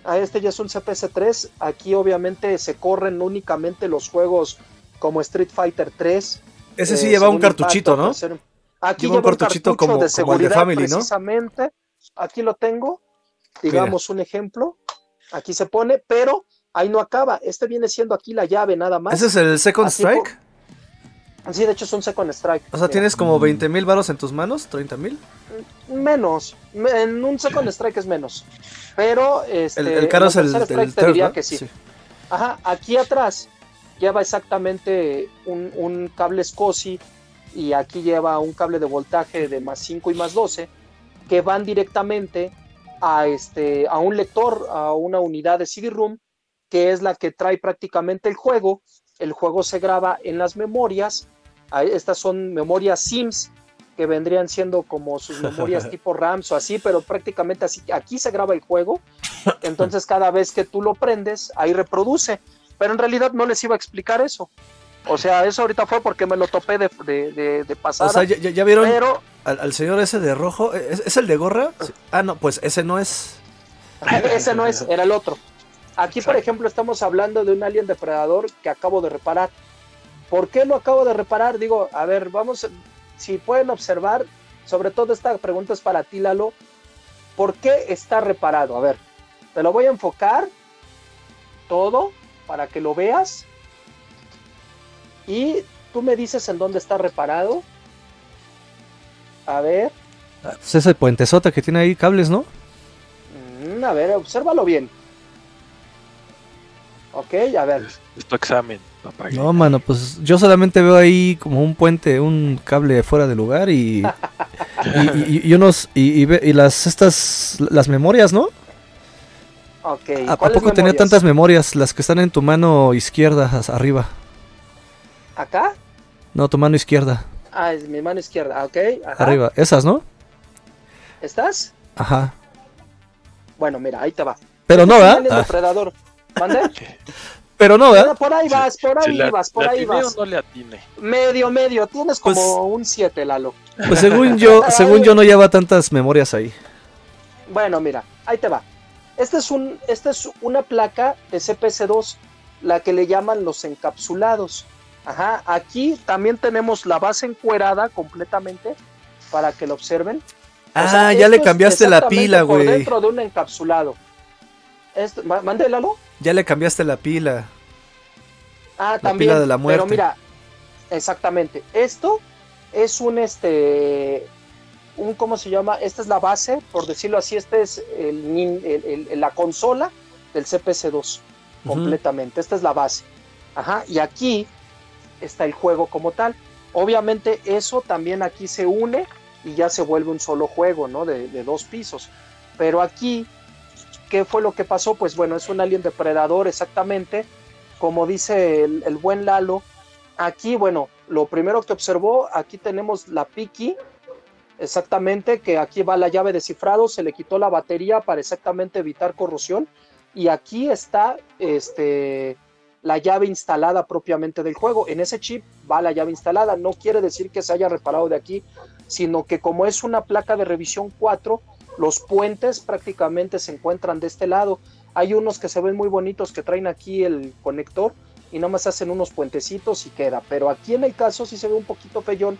a este ya es un CPS3, aquí obviamente se corren únicamente los juegos como Street Fighter 3, Ese sí eh, lleva un cartuchito, impacto, ¿no? Aquí Lleva lleva un cartuchito como- de como el de seguridad Family, ¿no? precisamente. Aquí lo tengo. Digamos un ejemplo. Aquí se pone, pero ahí no acaba. Este viene siendo aquí la llave nada más. ¿Ese es el Second Así Strike? Sí, de hecho es un second strike. O sea, Mira, tienes como 20 mil varos en tus manos, 30 mil. menos. Me- En un second strike es menos. Pero este, El, el caro es el, el strike te third, diría ¿no? que sí. Ajá, aquí atrás lleva exactamente un, un cable SCSI y aquí lleva un cable de voltaje de más 5 y más 12 que van directamente a, este, a un lector, a una unidad de CD-ROOM, que es la que trae prácticamente el juego. El juego se graba en las memorias. Estas son memorias SIMS, que vendrían siendo como sus memorias tipo RAMs o así, pero prácticamente así. Aquí se graba el juego. Entonces cada vez que tú lo prendes, ahí reproduce. Pero en realidad no les iba a explicar eso. O sea, eso ahorita fue porque me lo topé de, de, de, pasada. O sea, ya, vieron al, señor ese de rojo. ¿Es, el de gorra? Ah, no, pues ese no es. ese no es, era el otro. Aquí, por ejemplo, estamos hablando de un alien depredador que acabo de reparar. ¿Por qué lo acabo de reparar? Digo, a ver, vamos, si pueden observar, sobre todo esta pregunta es para ti, Lalo. ¿Por qué está reparado? A ver, te lo voy a enfocar todo para que lo veas. Y tú me dices en dónde está reparado. A ver. Ah, pues ese puentezota que tiene ahí cables, ¿no? Mm, a ver, obsérvalo bien. Ok, a ver. Es tu examen, papá. No, mano, pues yo solamente veo ahí como un puente, un cable fuera de lugar y. y, unos. Y, las estas. Las memorias, ¿no? Ok. ¿A, poco tenía tantas memorias? Las que están en tu mano izquierda, arriba. ¿Acá? No, tu mano izquierda. Ah, es mi mano izquierda, ok. Arriba, esas, ¿no? ¿Estás? Ajá. Bueno, mira, ahí te va. Pero no, ¿verdad? Ah. depredador. ¿Mande? Pero no, ¿verdad? por ahí vas, por ahí vas, por ahí vas. no le atine? Medio, medio. Tienes como pues- un 7, Lalo. Pues según yo, según yo no lleva tantas memorias ahí. Bueno, mira, ahí te va. Esta es, un, esta es una placa de CPC2, la que le llaman los encapsulados. Ajá, aquí también tenemos la base encuerada completamente para que lo observen. ah, ya le cambiaste la pila, güey. dentro de un encapsulado. mándelo. Ya le cambiaste la pila. Ah, la también. Pila de la muerte. Pero mira, exactamente. Esto es un este un cómo se llama, esta es la base, por decirlo así, esta es el, la consola del CPC2 completamente. Esta es la base. Ajá, y aquí está el juego como tal. Obviamente eso también aquí se une y ya se vuelve un solo juego, ¿no? De, dos pisos. Pero aquí, ¿qué fue lo que pasó? Pues bueno, es un alien depredador exactamente, como dice el, buen Lalo. Aquí, bueno, lo primero que observó, aquí tenemos la Piki, exactamente, que aquí va la llave de cifrado, se le quitó la batería para exactamente evitar corrosión. Y aquí está este, la llave instalada propiamente del juego. En ese chip va la llave instalada. No quiere decir que se haya reparado de aquí, sino que como es una placa de revisión 4, los puentes prácticamente se encuentran de este lado. Hay unos que se ven muy bonitos que traen aquí el conector y nada más hacen unos puentecitos y queda. Pero aquí en el caso sí se ve un poquito feyón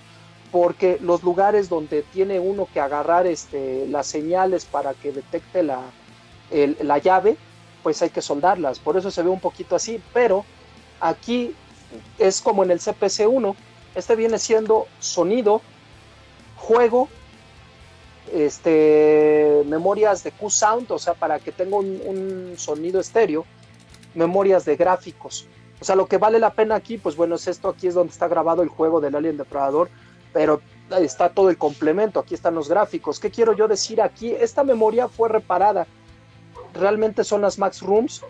porque los lugares donde tiene uno que agarrar este, las señales para que detecte la, la llave, pues hay que soldarlas. Por eso se ve un poquito así, pero aquí es como en el CPC1. Este viene siendo sonido, juego, este, memorias de Q-Sound, o sea, para que tenga un, sonido estéreo, memorias de gráficos. O sea, lo que vale la pena aquí, pues bueno, es esto, aquí es donde está grabado el juego del Alien Depredador, pero está todo el complemento, aquí están los gráficos. ¿Qué quiero yo decir aquí? Esta memoria fue reparada realmente son las Max Rooms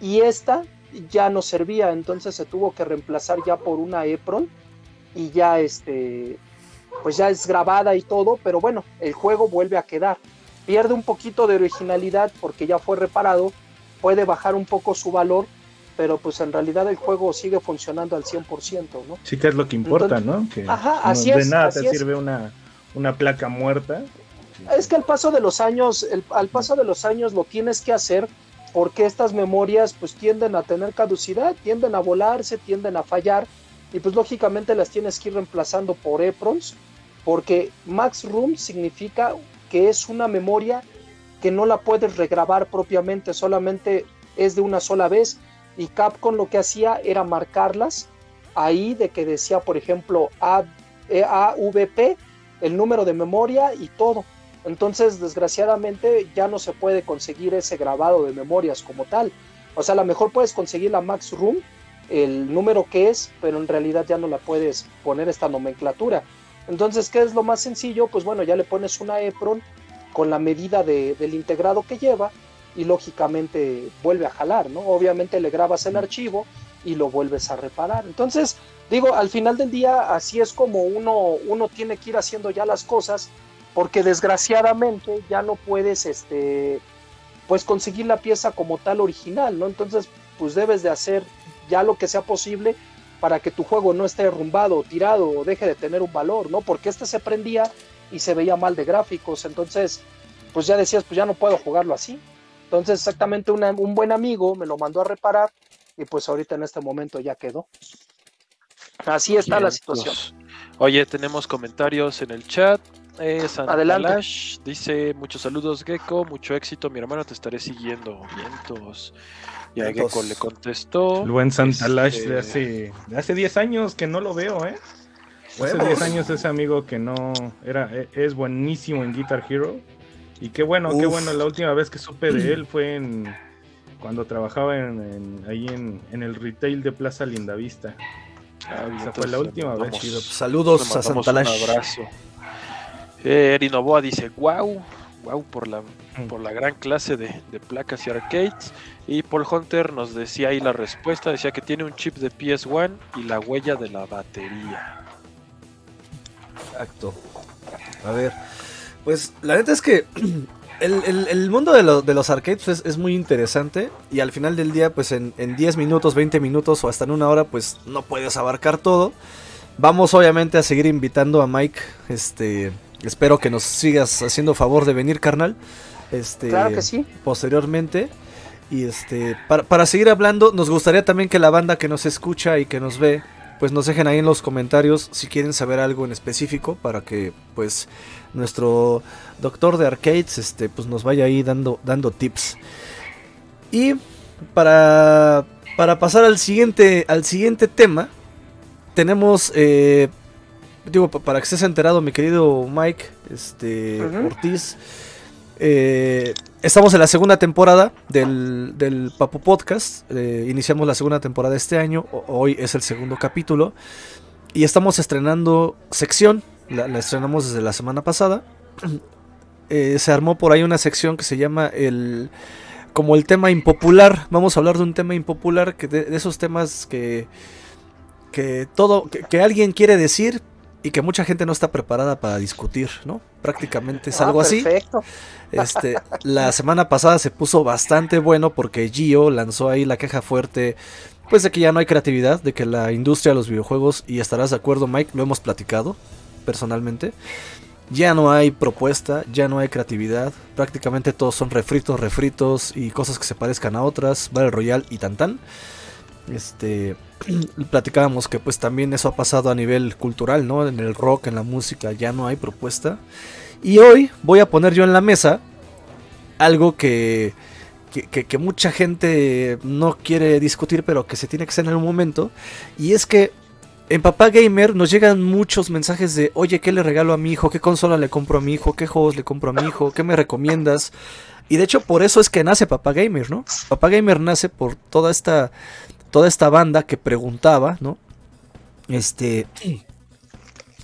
y esta ya no servía, entonces se tuvo que reemplazar ya por una EPRON y ya este pues ya es grabada y todo, pero bueno, el juego vuelve a quedar. Pierde un poquito de originalidad porque ya fue reparado, puede bajar un poco su valor, pero pues en realidad el juego sigue funcionando al 100%, ¿no? Sí que es lo que importa, ¿no? Que ajá, así de nada te sirve una, una placa muerta es que al paso de los años, al paso de los años lo tienes que hacer porque estas memorias pues tienden a tener caducidad, tienden a volarse, tienden a fallar y pues lógicamente las tienes que ir reemplazando por EPRONs porque Max Room significa que es una memoria que no la puedes regrabar propiamente, solamente es de una sola vez y Capcom lo que hacía era marcarlas ahí de que decía por ejemplo AVP, el número de memoria y todo entonces, desgraciadamente, ya no se puede conseguir ese grabado de memorias como tal. O sea, a lo mejor puedes conseguir la Max Room, el número que es, pero en realidad ya no la puedes poner esta nomenclatura. Entonces, ¿qué es lo más sencillo? Pues bueno, ya le pones una EPRON con la medida del integrado que lleva y lógicamente vuelve a jalar, ¿no? Obviamente le grabas el archivo y lo vuelves a reparar. Entonces, digo, al final del día así es como uno, uno tiene que ir haciendo ya las cosas porque desgraciadamente ya no puedes, este, pues conseguir la pieza como tal original, ¿no? Entonces, pues debes de hacer ya lo que sea posible para que tu juego no esté derrumbado, tirado o deje de tener un valor, ¿no? Porque este se prendía y se veía mal de gráficos, entonces pues ya decías, pues ya no puedo jugarlo así. Entonces exactamente un buen amigo me lo mandó a reparar y pues ahorita en este momento ya quedó. Así está la situación. Oye, tenemos comentarios en el chat. Eh, Adelante. dice muchos saludos Gecko, mucho éxito, mi hermano te estaré siguiendo. Vientos. Y a Gecko le contestó. El buen Santalash de este hace, de hace 10 años que no lo veo, ¿eh? Hace 10 años ese amigo que no era e, es buenísimo en Guitar Hero. Y qué bueno, qué bueno. La última vez que supe de él fue en cuando trabajaba en, ahí en, el retail de Plaza Lindavista. Ah, Esa fue la última vez. Saludos a Santalash. Un abrazo. Eh, Erinoboa dice, wow, wow por la, mm. por la gran clase de, de placas y arcades. Y Paul Hunter nos decía ahí la respuesta, decía que tiene un chip de PS1 y la huella de la batería. Exacto. A ver, pues la neta es que el, mundo de, los arcades es, muy interesante y al final del día, pues en, en 10 minutos, 20 minutos o hasta en una hora, pues no puedes abarcar todo. Vamos obviamente a seguir invitando a Mike, este, espero que nos sigas haciendo favor de venir, carnal. Este, claro que sí. Posteriormente. Y este, para, seguir hablando, nos gustaría también que la banda que nos escucha y que nos ve, pues nos dejen ahí en los comentarios si quieren saber algo en específico para que pues nuestro doctor de arcades este pues nos vaya ahí dando dando tips. Y para para pasar al siguiente al siguiente tema tenemos eh, digo para que estés enterado mi querido Mike este Ortiz eh, estamos en la segunda temporada del, del Papu Podcast. Eh, iniciamos la segunda temporada este año. Hoy es el segundo capítulo. Y estamos estrenando sección. La, estrenamos desde la semana pasada. Eh, se armó por ahí una sección que se llama el. Como el tema impopular. Vamos a hablar de un tema impopular. Que de, esos temas que. Que todo. que alguien quiere decir y que mucha gente no está preparada para discutir, ¿no? Prácticamente es ah, algo así. Este, la semana pasada se puso bastante bueno porque Gio lanzó ahí la queja fuerte, pues de que ya no hay creatividad, de que la industria de los videojuegos, y estarás de acuerdo Mike, lo hemos platicado personalmente, ya no hay propuesta, ya no hay creatividad, prácticamente todos son refritos, refritos y cosas que se parezcan a otras, Battle Royale y tan tan. Este, platicábamos que pues también eso ha pasado a nivel cultural, ¿no? En el rock, en la música, ya no hay propuesta. Y hoy voy a poner yo en la mesa algo que, que, mucha gente no quiere discutir, pero que se tiene que hacer en algún momento. Y es que en Papá Gamer nos llegan muchos mensajes de, oye, ¿qué le regalo a mi hijo? ¿Qué consola le compro a mi hijo? ¿Qué juegos le compro a mi hijo? ¿Qué me recomiendas? Y de hecho por eso es que nace Papá Gamer, ¿no? Papá Gamer nace por toda esta toda esta banda que preguntaba, ¿no? Este,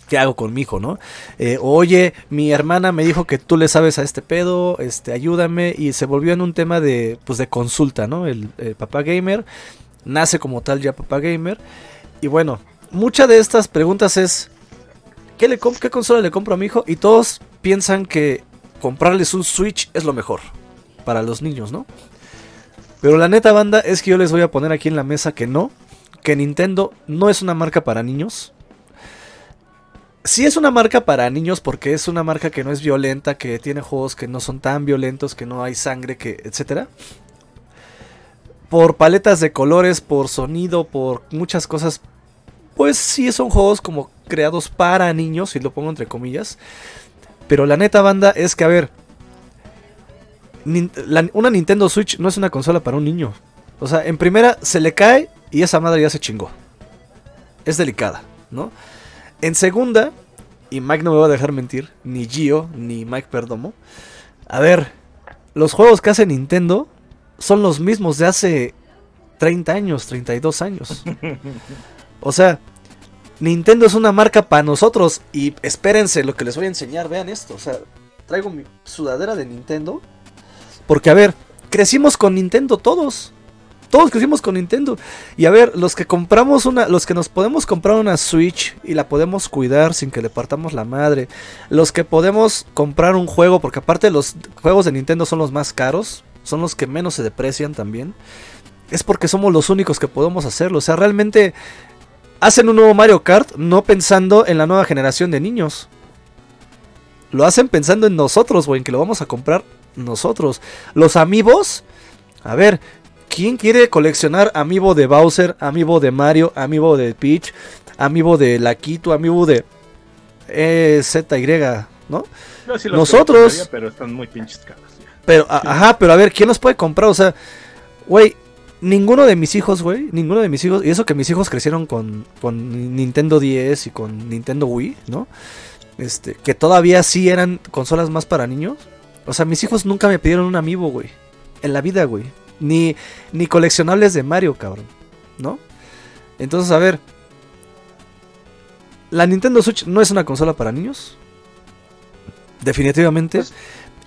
¿qué hago con mi hijo, no? Eh, oye, mi hermana me dijo que tú le sabes a este pedo, este, ayúdame, y se volvió en un tema de, pues, de consulta, ¿no? El, papá gamer nace como tal ya papá gamer, y bueno, muchas de estas preguntas es, ¿qué, le ¿qué consola le compro a mi hijo? Y todos piensan que comprarles un Switch es lo mejor para los niños, ¿no? Pero la neta banda es que yo les voy a poner aquí en la mesa que no, que Nintendo no es una marca para niños. Sí es una marca para niños porque es una marca que no es violenta, que tiene juegos que no son tan violentos, que no hay sangre, que etcétera. Por paletas de colores, por sonido, por muchas cosas, pues sí son juegos como creados para niños, si lo pongo entre comillas. Pero la neta banda es que a ver, una Nintendo Switch no es una consola para un niño. O sea, en primera se le cae y esa madre ya se chingó. Es delicada, ¿no? En segunda, y Mike no me va a dejar mentir, ni Gio, ni Mike Perdomo. A ver, los juegos que hace Nintendo son los mismos de hace 30 años, 32 años. O sea, Nintendo es una marca para nosotros. Y espérense lo que les voy a enseñar. Vean esto. O sea, traigo mi sudadera de Nintendo. Porque, a ver, crecimos con Nintendo todos. Todos crecimos con Nintendo. Y a ver, los que compramos una, los que nos podemos comprar una Switch y la podemos cuidar sin que le partamos la madre. Los que podemos comprar un juego, porque aparte los juegos de Nintendo son los más caros, son los que menos se deprecian también. Es porque somos los únicos que podemos hacerlo. O sea, realmente hacen un nuevo Mario Kart no pensando en la nueva generación de niños. Lo hacen pensando en nosotros, güey, en que lo vamos a comprar nosotros. Los amigos, a ver, ¿quién quiere coleccionar amiibo de Bowser, amiibo de Mario, amiibo de Peach, amiibo de Laquito, amiibo de eh, ZY, ¿no? Sí Nosotros- Pero están muy pinches caros. ya. Pero, ajá, pero a ver, ¿quién los puede comprar? O sea, güey, ninguno de mis hijos, güey, ninguno de mis hijos, y eso que mis hijos crecieron con, con Nintendo 10 y con Nintendo Wii, ¿no? Este, que todavía sí eran consolas más para niños. O sea, mis hijos nunca me pidieron un amiibo, güey. En la vida, güey. Ni, ni coleccionables de Mario, cabrón. ¿No? Entonces, a ver. La Nintendo Switch no es una consola para niños. Definitivamente. Pues,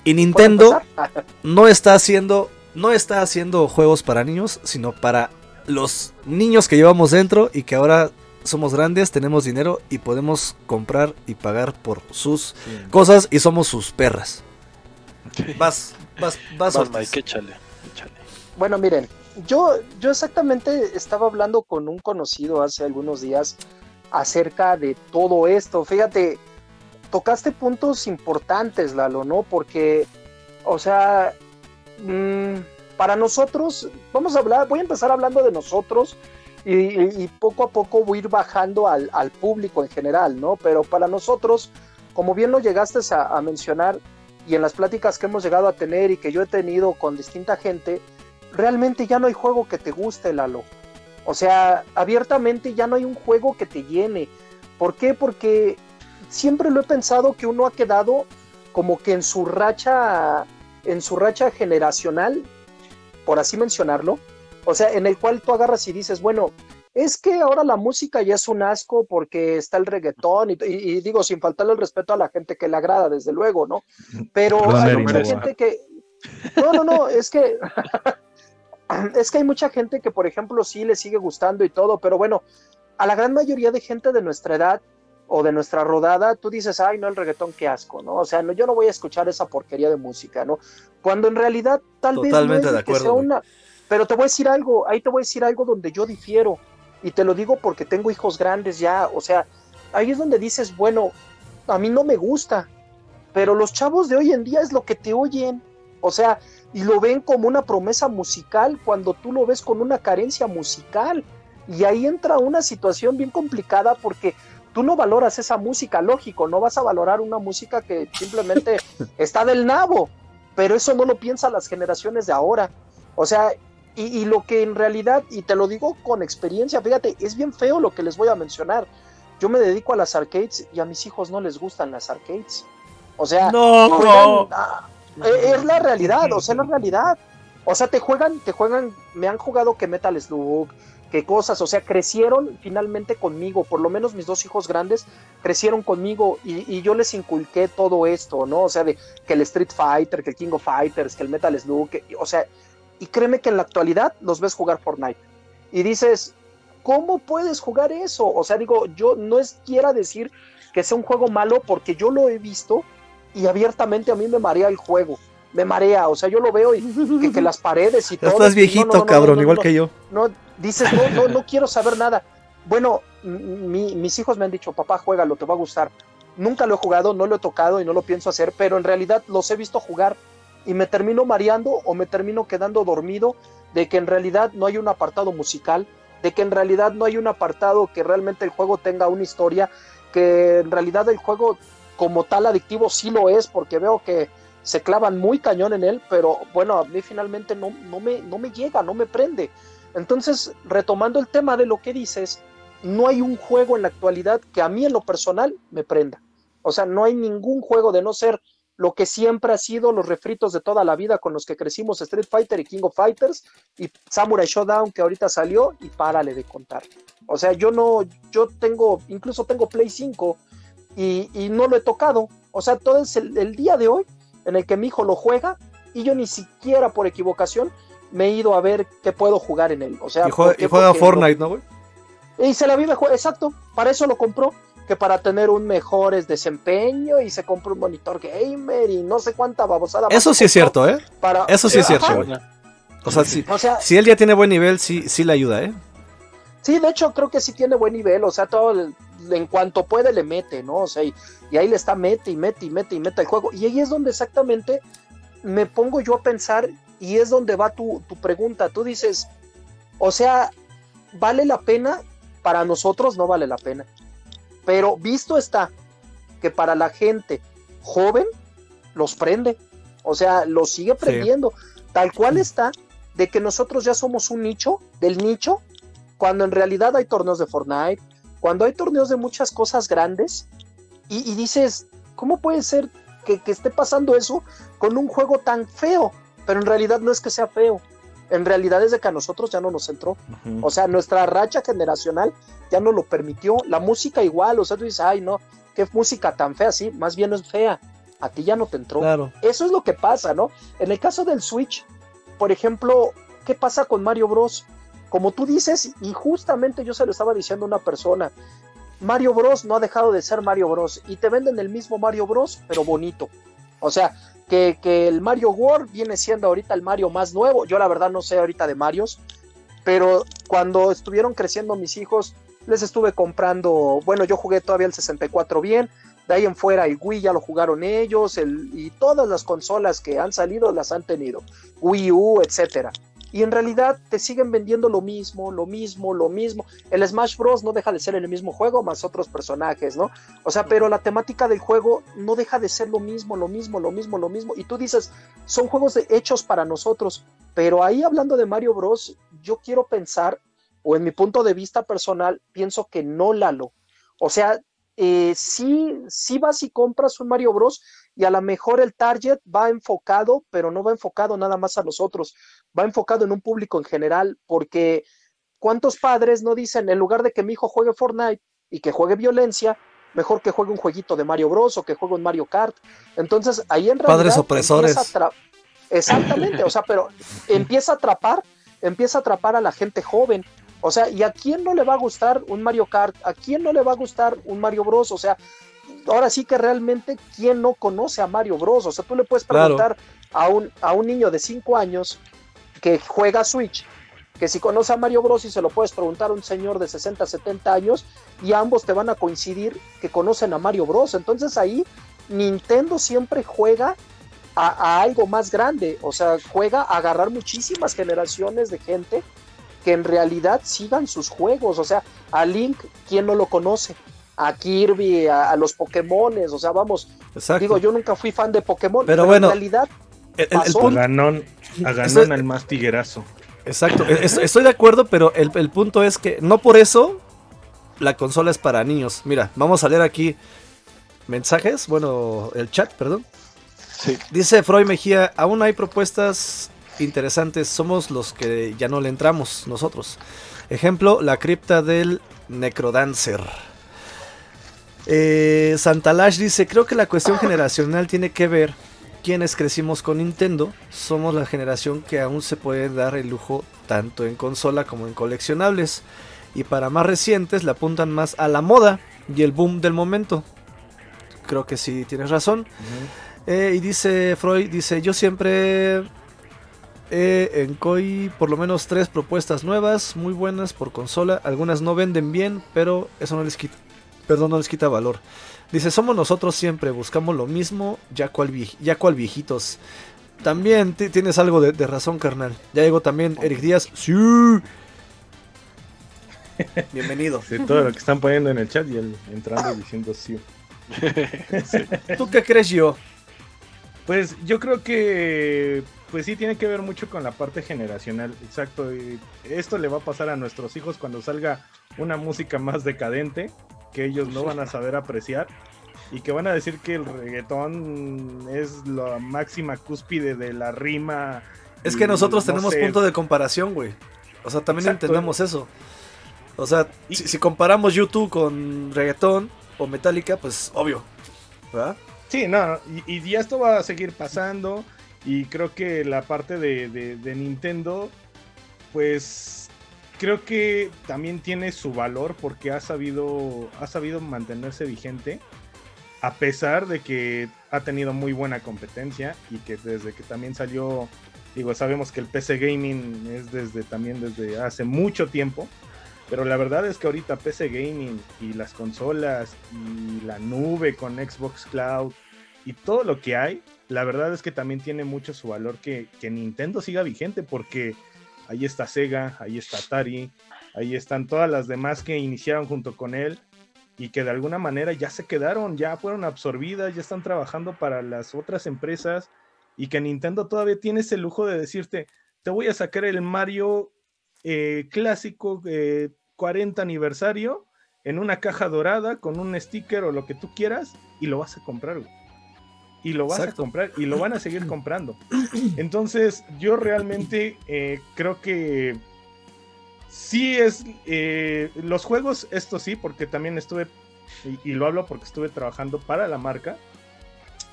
y ¿Puedo Nintendo no está haciendo no está haciendo juegos para niños, sino para los niños que llevamos dentro y que ahora somos grandes, tenemos dinero y podemos comprar y pagar por sus cosas y somos sus perras. Vas, vas, vas, Vas. Mike, échale, échale. Bueno, miren, yo, yo exactamente estaba hablando con un conocido hace algunos días acerca de todo esto. Fíjate, tocaste puntos importantes, Lalo, ¿no? Porque, o sea, mm, para nosotros, vamos a hablar, voy a empezar hablando de nosotros y, y- y poco a poco voy a ir bajando al, al público en general, ¿no? Pero para nosotros, como bien lo llegaste a, a mencionar y en las pláticas que hemos llegado a tener y que yo he tenido con distinta gente, realmente ya no hay juego que te guste, Lalo. O sea, abiertamente ya no hay un juego que te llene. ¿Por qué? Porque siempre lo he pensado que uno ha quedado como que en su racha, en su racha generacional, por así mencionarlo. O sea, en el cual tú agarras y dices, bueno, es que ahora la música ya es un asco porque está el reggaetón y, y- y digo, sin faltarle el respeto a la gente que le agrada, desde luego, ¿no? Pero Perdón, hay mucha no. gente que... No, no, no, es que... Es que hay mucha gente que, por ejemplo, sí le sigue gustando y todo, pero bueno, a la gran mayoría de gente de nuestra edad o de nuestra rodada, tú dices, ay, no, el reggaetón, qué asco, ¿no? O sea, no, yo no voy a escuchar esa porquería de música, ¿no? Cuando en realidad tal vez no es de que acuerdo, sea una... Pero te voy a decir algo, ahí te voy a decir algo donde yo difiero, y te lo digo porque tengo hijos grandes ya, o sea, ahí es donde dices, bueno, a mí no me gusta, pero los chavos de hoy en día es lo que te oyen, o sea, y lo ven como una promesa musical cuando tú lo ves con una carencia musical. Y ahí entra una situación bien complicada porque tú no valoras esa música, lógico, no vas a valorar una música que simplemente está del nabo, pero eso no lo piensan las generaciones de ahora. O sea, y, y lo que en realidad, y te lo digo con experiencia, fíjate, es bien feo lo que les voy a mencionar. Yo me dedico a las arcades y a mis hijos no les gustan las arcades. O sea, No, juegan, ah, eh, es la realidad, o sea, es la realidad. O sea, te juegan, te juegan, me han jugado que Metal Slug, que cosas, o sea, crecieron finalmente conmigo, por lo menos mis dos hijos grandes crecieron conmigo y, y yo les inculqué todo esto, ¿no? O sea, de que el Street Fighter, que el King of Fighters, que el Metal Slug, que- o sea, y créeme que en la actualidad los ves jugar Fortnite y dices, ¿cómo puedes jugar eso? O sea, digo, yo no es quiera decir que sea un juego malo porque yo lo he visto y abiertamente a mí me marea el juego. Me marea, o sea, yo lo veo y que, que las paredes y todo. Estás viejito, no, no, no, cabrón, igual que yo. no, dices, no, no, no quiero saber nada. Bueno, mi- mis hijos me han dicho, papá, juégalo, te va a gustar. Nunca lo he jugado, no lo he tocado y no lo pienso hacer, pero en realidad los he visto jugar y me termino mareando o me termino quedando dormido de que en realidad no hay un apartado musical, de que en realidad no hay un apartado que realmente el juego tenga una historia, que en realidad el juego como tal adictivo sí lo es, porque veo que se clavan muy cañón en él, pero bueno, a mí finalmente no, no, me, no me llega, no me prende. Entonces, retomando el tema de lo que dices, no hay un juego en la actualidad que a mí en lo personal me prenda. O sea, no hay ningún juego de no ser lo que siempre ha sido los refritos de toda la vida con los que crecimos, Street Fighter y King of Fighters y Samurai Showdown que ahorita salió y párale de contar. O sea, yo no, yo tengo, incluso tengo Play 5 y, y no lo he tocado. O sea, todo es el, el día de hoy en el que mi hijo lo juega y yo ni siquiera por equivocación me he ido a ver qué puedo jugar en él. O sea, Y juega, Fortnite, ¿no, güey? y se la vive, exacto, para eso lo compró, que para tener un mejor desempeño y se compró un monitor gamer y no sé cuánta babosada. Eso sí es cierto, ¿eh? para- Eso sí es Ajá. cierto, güey. O sea, si, O sea, si él ya tiene buen nivel, sí, sí le ayuda, ¿eh? Sí, de hecho creo que sí tiene buen nivel, o sea, todo el- en cuanto puede le mete, ¿no? O sea, y, y ahí le está mete y mete y mete y mete el juego. Y ahí es donde exactamente me pongo yo a pensar y es donde va tu, tu pregunta. Tú dices, o sea, ¿vale la pena? Para nosotros no vale la pena. Pero visto está que para la gente joven los prende, o sea, los sigue prendiendo. Tal cual está de que nosotros ya somos un nicho del nicho cuando en realidad hay torneos de Fortnite, cuando hay torneos de muchas cosas grandes, y, y dices, ¿cómo puede ser que, que esté pasando eso con un juego tan feo? Pero en realidad no es que sea feo, en realidad es de que a nosotros ya no nos entró. O sea, nuestra racha generacional ya no lo permitió, la música igual, o sea, tú dices, ay, no, qué música tan fea, sí, más bien es fea, a ti ya no te entró. Claro. Eso es lo que pasa, ¿no? En el caso del Switch, por ejemplo, ¿qué pasa con Mario Bros? Como tú dices, y justamente yo se lo estaba diciendo a una persona, Mario Bros no ha dejado de ser Mario Bros y te venden el mismo Mario Bros, pero bonito. O sea, que, que el Mario World viene siendo ahorita el Mario más nuevo. Yo la verdad no sé ahorita de Marios, pero cuando estuvieron creciendo mis hijos, les estuve comprando, bueno, yo jugué todavía el 64 bien, de ahí en fuera el Wii ya lo jugaron ellos, el, y todas las consolas que han salido las han tenido, Wii U, etcétera. Y en realidad te siguen vendiendo lo mismo, lo mismo, lo mismo. El Smash Bros. no deja de ser el mismo juego, más otros personajes, ¿no? O sea, pero la temática del juego no deja de ser lo mismo, lo mismo, lo mismo, lo mismo. Y tú dices, son juegos de- hechos para nosotros. Pero ahí hablando de Mario Bros, yo quiero pensar, o en mi punto de vista personal, pienso que no, Lalo. O sea, eh, sí, sí vas y compras un Mario Bros. y a lo mejor el target va enfocado, pero no va enfocado nada más a nosotros, va enfocado en un público en general, porque ¿cuántos padres no dicen, en lugar de que mi hijo juegue Fortnite y que juegue violencia, mejor que juegue un jueguito de Mario Bros o que juegue un Mario Kart? Entonces ahí en realidad... Padres opresores. Exactamente, o sea, pero empieza a atrapar, empieza a atrapar a la gente joven. O sea, ¿y a quién no le va a gustar un Mario Kart? ¿A quién no le va a gustar un Mario Bros? O sea, ahora sí que realmente, ¿quién no conoce a Mario Bros? O sea, tú le puedes Claro. preguntar a, un, a un niño de 5 años que juega Switch, que si conoce a Mario Bros y se lo puedes preguntar a un señor de 60, 70 años y ambos te van a coincidir que conocen a Mario Bros. Entonces ahí Nintendo siempre juega a, a algo más grande, o sea, juega a agarrar muchísimas generaciones de gente que en realidad sigan sus juegos, o sea, a Link, ¿quién no lo conoce? A Kirby, a, a los Pokémones, o sea, vamos, Exacto. digo, yo nunca fui fan de Pokémon, Pero bueno, en realidad, El- el- el pasó. A punto- Ganón, a Eso- Ganón al más tiguerazo. Exacto, e- es- estoy de acuerdo, pero el, el punto es que no por eso la consola es para niños. Mira, vamos a leer aquí mensajes, bueno, el chat, perdón. Sí. Dice Freud Mejía, aún hay propuestas interesantes, somos los que ya no le entramos nosotros. Ejemplo, la cripta del Necrodancer. Eh, Santalash dice, creo que la cuestión generacional tiene que ver quienes crecimos con Nintendo, somos la generación que aún se puede dar el lujo tanto en consola como en coleccionables. Y para más recientes le apuntan más a la moda y el boom del momento. Creo que sí, tienes razón. Eh, y dice Freud, dice, yo siempre eh, en COI por lo menos tres propuestas nuevas, muy buenas por consola. Algunas no venden bien, pero eso no les quita, perdón, no les quita valor. Dice, somos nosotros siempre, buscamos lo mismo, ya cual, vie- ya cual viejitos. También ti- tienes algo de, de razón, carnal. Ya llegó también Eric Díaz. Sí. Bienvenido. De todo lo que están poniendo en el chat y él entrando y diciendo sí. ¿Tú qué crees yo? Pues yo creo que pues sí tiene que ver mucho con la parte generacional, exacto. y esto le va a pasar a nuestros hijos cuando salga una música más decadente que ellos no van a saber apreciar y que van a decir que el reggaetón es la máxima cúspide de la rima. Es que nosotros no tenemos sé, punto de comparación, güey. O sea, también Exacto. entendemos eso. O sea, Y- si, si comparamos YouTube con reggaetón o Metallica, pues obvio. ¿Verdad? Sí, no, y, y ya esto va a seguir pasando. Y creo que la parte de, de- Nintendo, pues creo que también tiene su valor porque ha sabido, ha sabido mantenerse vigente. A pesar de que ha tenido muy buena competencia y que desde que también salió, digo, sabemos que el PC Gaming es desde también desde hace mucho tiempo. Pero la verdad es que ahorita PC Gaming y las consolas y la nube con Xbox Cloud y todo lo que hay, la verdad es que también tiene mucho su valor que, Nintendo siga vigente porque ahí está Sega, ahí está Atari, ahí están todas las demás que iniciaron junto con él y que de alguna manera ya se quedaron, ya fueron absorbidas, ya están trabajando para las otras empresas y que Nintendo todavía tiene ese lujo de decirte, te voy a sacar el Mario eh, clásico eh, 40 aniversario en una caja dorada con un sticker o lo que tú quieras y lo vas a comprar. güey. Y lo vas Exacto. a comprar y lo van a seguir comprando. Entonces yo realmente eh, creo que sí es eh, los juegos, esto sí, porque también estuve, y, y lo hablo porque estuve trabajando para la marca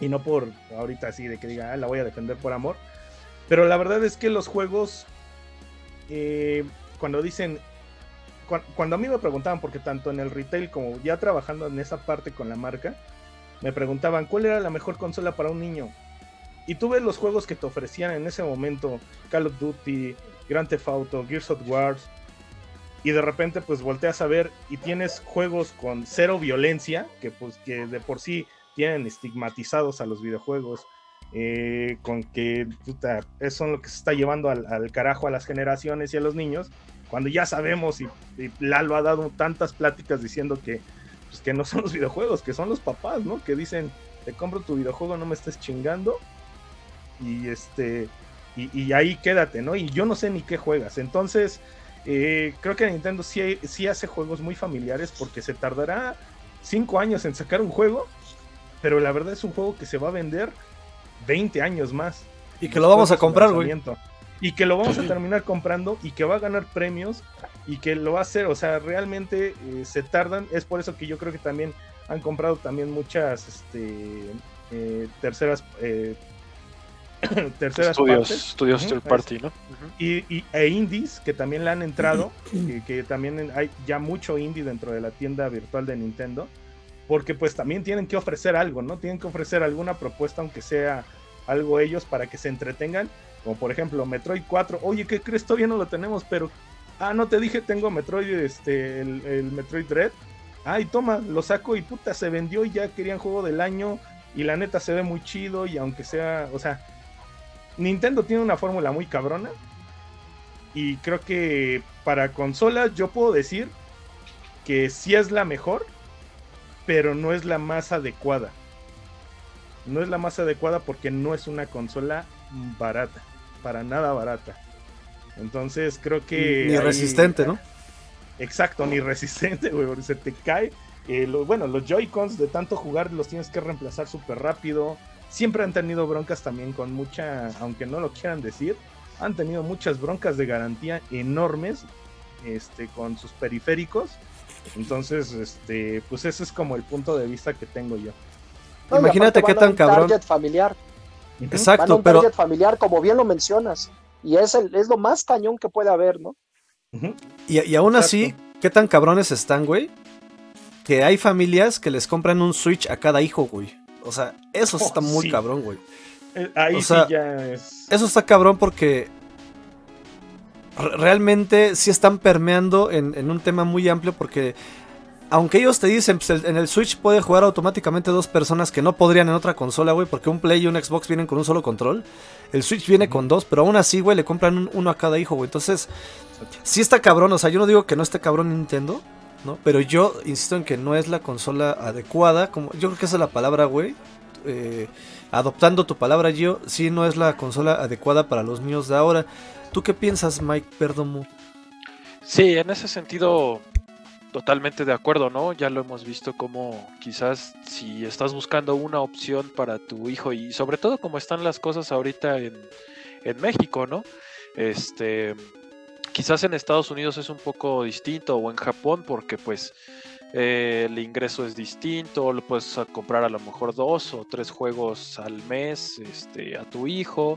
y no por ahorita así de que diga, "Ah, la voy a defender por amor. Pero la verdad es que los juegos, eh, cuando dicen, cu- cuando a mí me preguntaban, porque tanto en el retail como ya trabajando en esa parte con la marca, me preguntaban cuál era la mejor consola para un niño. Y tú ves los juegos que te ofrecían en ese momento, Call of Duty, Grand Theft Auto, Gears of War, y de repente pues volteas a ver y tienes juegos con cero violencia, que pues que de por sí tienen estigmatizados a los videojuegos, eh, con que puta, eso son lo que se está llevando al, al carajo a las generaciones y a los niños, cuando ya sabemos y, y Lalo ha dado tantas pláticas diciendo que, pues, que no son los videojuegos, que son los papás, ¿no? Que dicen, te compro tu videojuego, no me estés chingando. Y este, y, y ahí quédate, ¿no? Y yo no sé ni qué juegas. Entonces, eh, creo que Nintendo sí, sí hace juegos muy familiares porque se tardará cinco años en sacar un juego, pero la verdad es un juego que se va a vender 20 años más. Y que lo vamos a comprar, güey. Y que lo vamos a terminar comprando y que va a ganar premios y que lo va a hacer, o sea, realmente eh, se tardan, es por eso que yo creo que también han comprado también muchas este, eh, terceras eh, terceras Estudios, partes estudios Ujú, third party, ¿no? Ujú. y, y- e indies que también le han entrado, que, que también hay ya mucho indie dentro de la tienda virtual de Nintendo, porque pues también tienen que ofrecer algo, ¿no? Tienen que ofrecer alguna propuesta, aunque sea algo ellos, para que se entretengan, como por ejemplo Metroid 4, oye, ¿qué crees? Todavía no lo tenemos, pero, ah, no te dije, tengo Metroid, este, el, Metroid Red, ay, toma, lo saco y puta, se vendió y ya querían juego del año, y la neta se ve muy chido, y aunque sea, o sea, Nintendo tiene una fórmula muy cabrona. Y creo que para consolas yo puedo decir que sí es la mejor, pero no es la más adecuada. No es la más adecuada porque no es una consola barata, para nada barata. Entonces creo que... Ni ahí- resistente, ¿no? Exacto, ni resistente, güey, porque se te cae. Eh, lo- bueno, los Joy-Cons de tanto jugar los tienes que reemplazar súper rápido. Siempre han tenido broncas también con mucha, aunque no lo quieran decir, han tenido muchas broncas de garantía enormes este, con sus periféricos. Entonces, este, pues ese es como el punto de vista que tengo yo. No, Imagínate qué van a tan un cabrón. target familiar. Van a Exacto, un pero target familiar, como bien lo mencionas. Y es, el, es lo más cañón que puede haber, ¿no? Y, y aún así. ¿qué tan cabrones están, güey? Que hay familias que les compran un Switch a cada hijo, güey. O sea, eso sí Oh, está muy sí. cabrón, güey. Eh, Ahí O sí sea, ya es. Eso está cabrón porque re- realmente sí están permeando en, en un tema muy amplio porque aunque ellos te dicen, pues, el- en el Switch puede jugar automáticamente dos personas que no podrían en otra consola, güey, porque un Play y un Xbox vienen con un solo control. El Switch viene con dos, pero aún así, güey, le compran un- uno a cada hijo, güey. Entonces, sí está cabrón, o sea, yo no digo que no esté cabrón Nintendo, ¿no? Pero yo insisto en que no es la consola adecuada, como yo creo que esa es la palabra, güey. Eh, adoptando tu palabra, yo, sí no es la consola adecuada para los niños de ahora. ¿Tú qué piensas, Mike Perdomo? Sí, en ese sentido, totalmente de acuerdo, ¿no? Ya lo hemos visto como quizás si estás buscando una opción para tu hijo y sobre todo como están las cosas ahorita en, en México, ¿no? Este, quizás en Estados Unidos es un poco distinto o en Japón porque pues eh, el ingreso es distinto, lo puedes comprar a lo mejor dos o tres juegos al mes este, a tu hijo.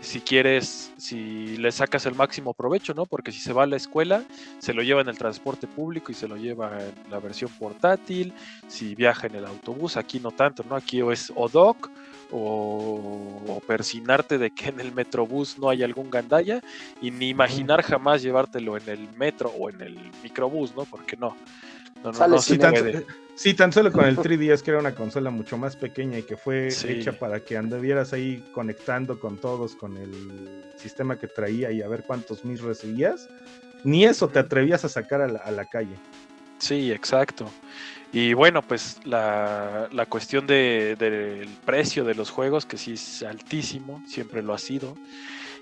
Si quieres, si le sacas el máximo provecho, ¿no? Porque si se va a la escuela, se lo lleva en el transporte público y se lo lleva en la versión portátil. Si viaja en el autobús, aquí no tanto, ¿no? Aquí o es ODOC o, o persinarte de que en el metrobús no hay algún gandalla y ni imaginar jamás llevártelo en el metro o en el microbús, ¿no? Porque no. No, no, Sale no Sí tan, sí, tan solo con el 3DS, que era una consola mucho más pequeña y que fue Sí. hecha para que anduvieras ahí conectando con todos, con el sistema que traía y a ver cuántos mis recibías. Ni eso te atrevías a sacar a la, a la calle. Sí, exacto. Y bueno, pues la, la cuestión de- del precio de los juegos, que sí es altísimo, siempre lo ha sido,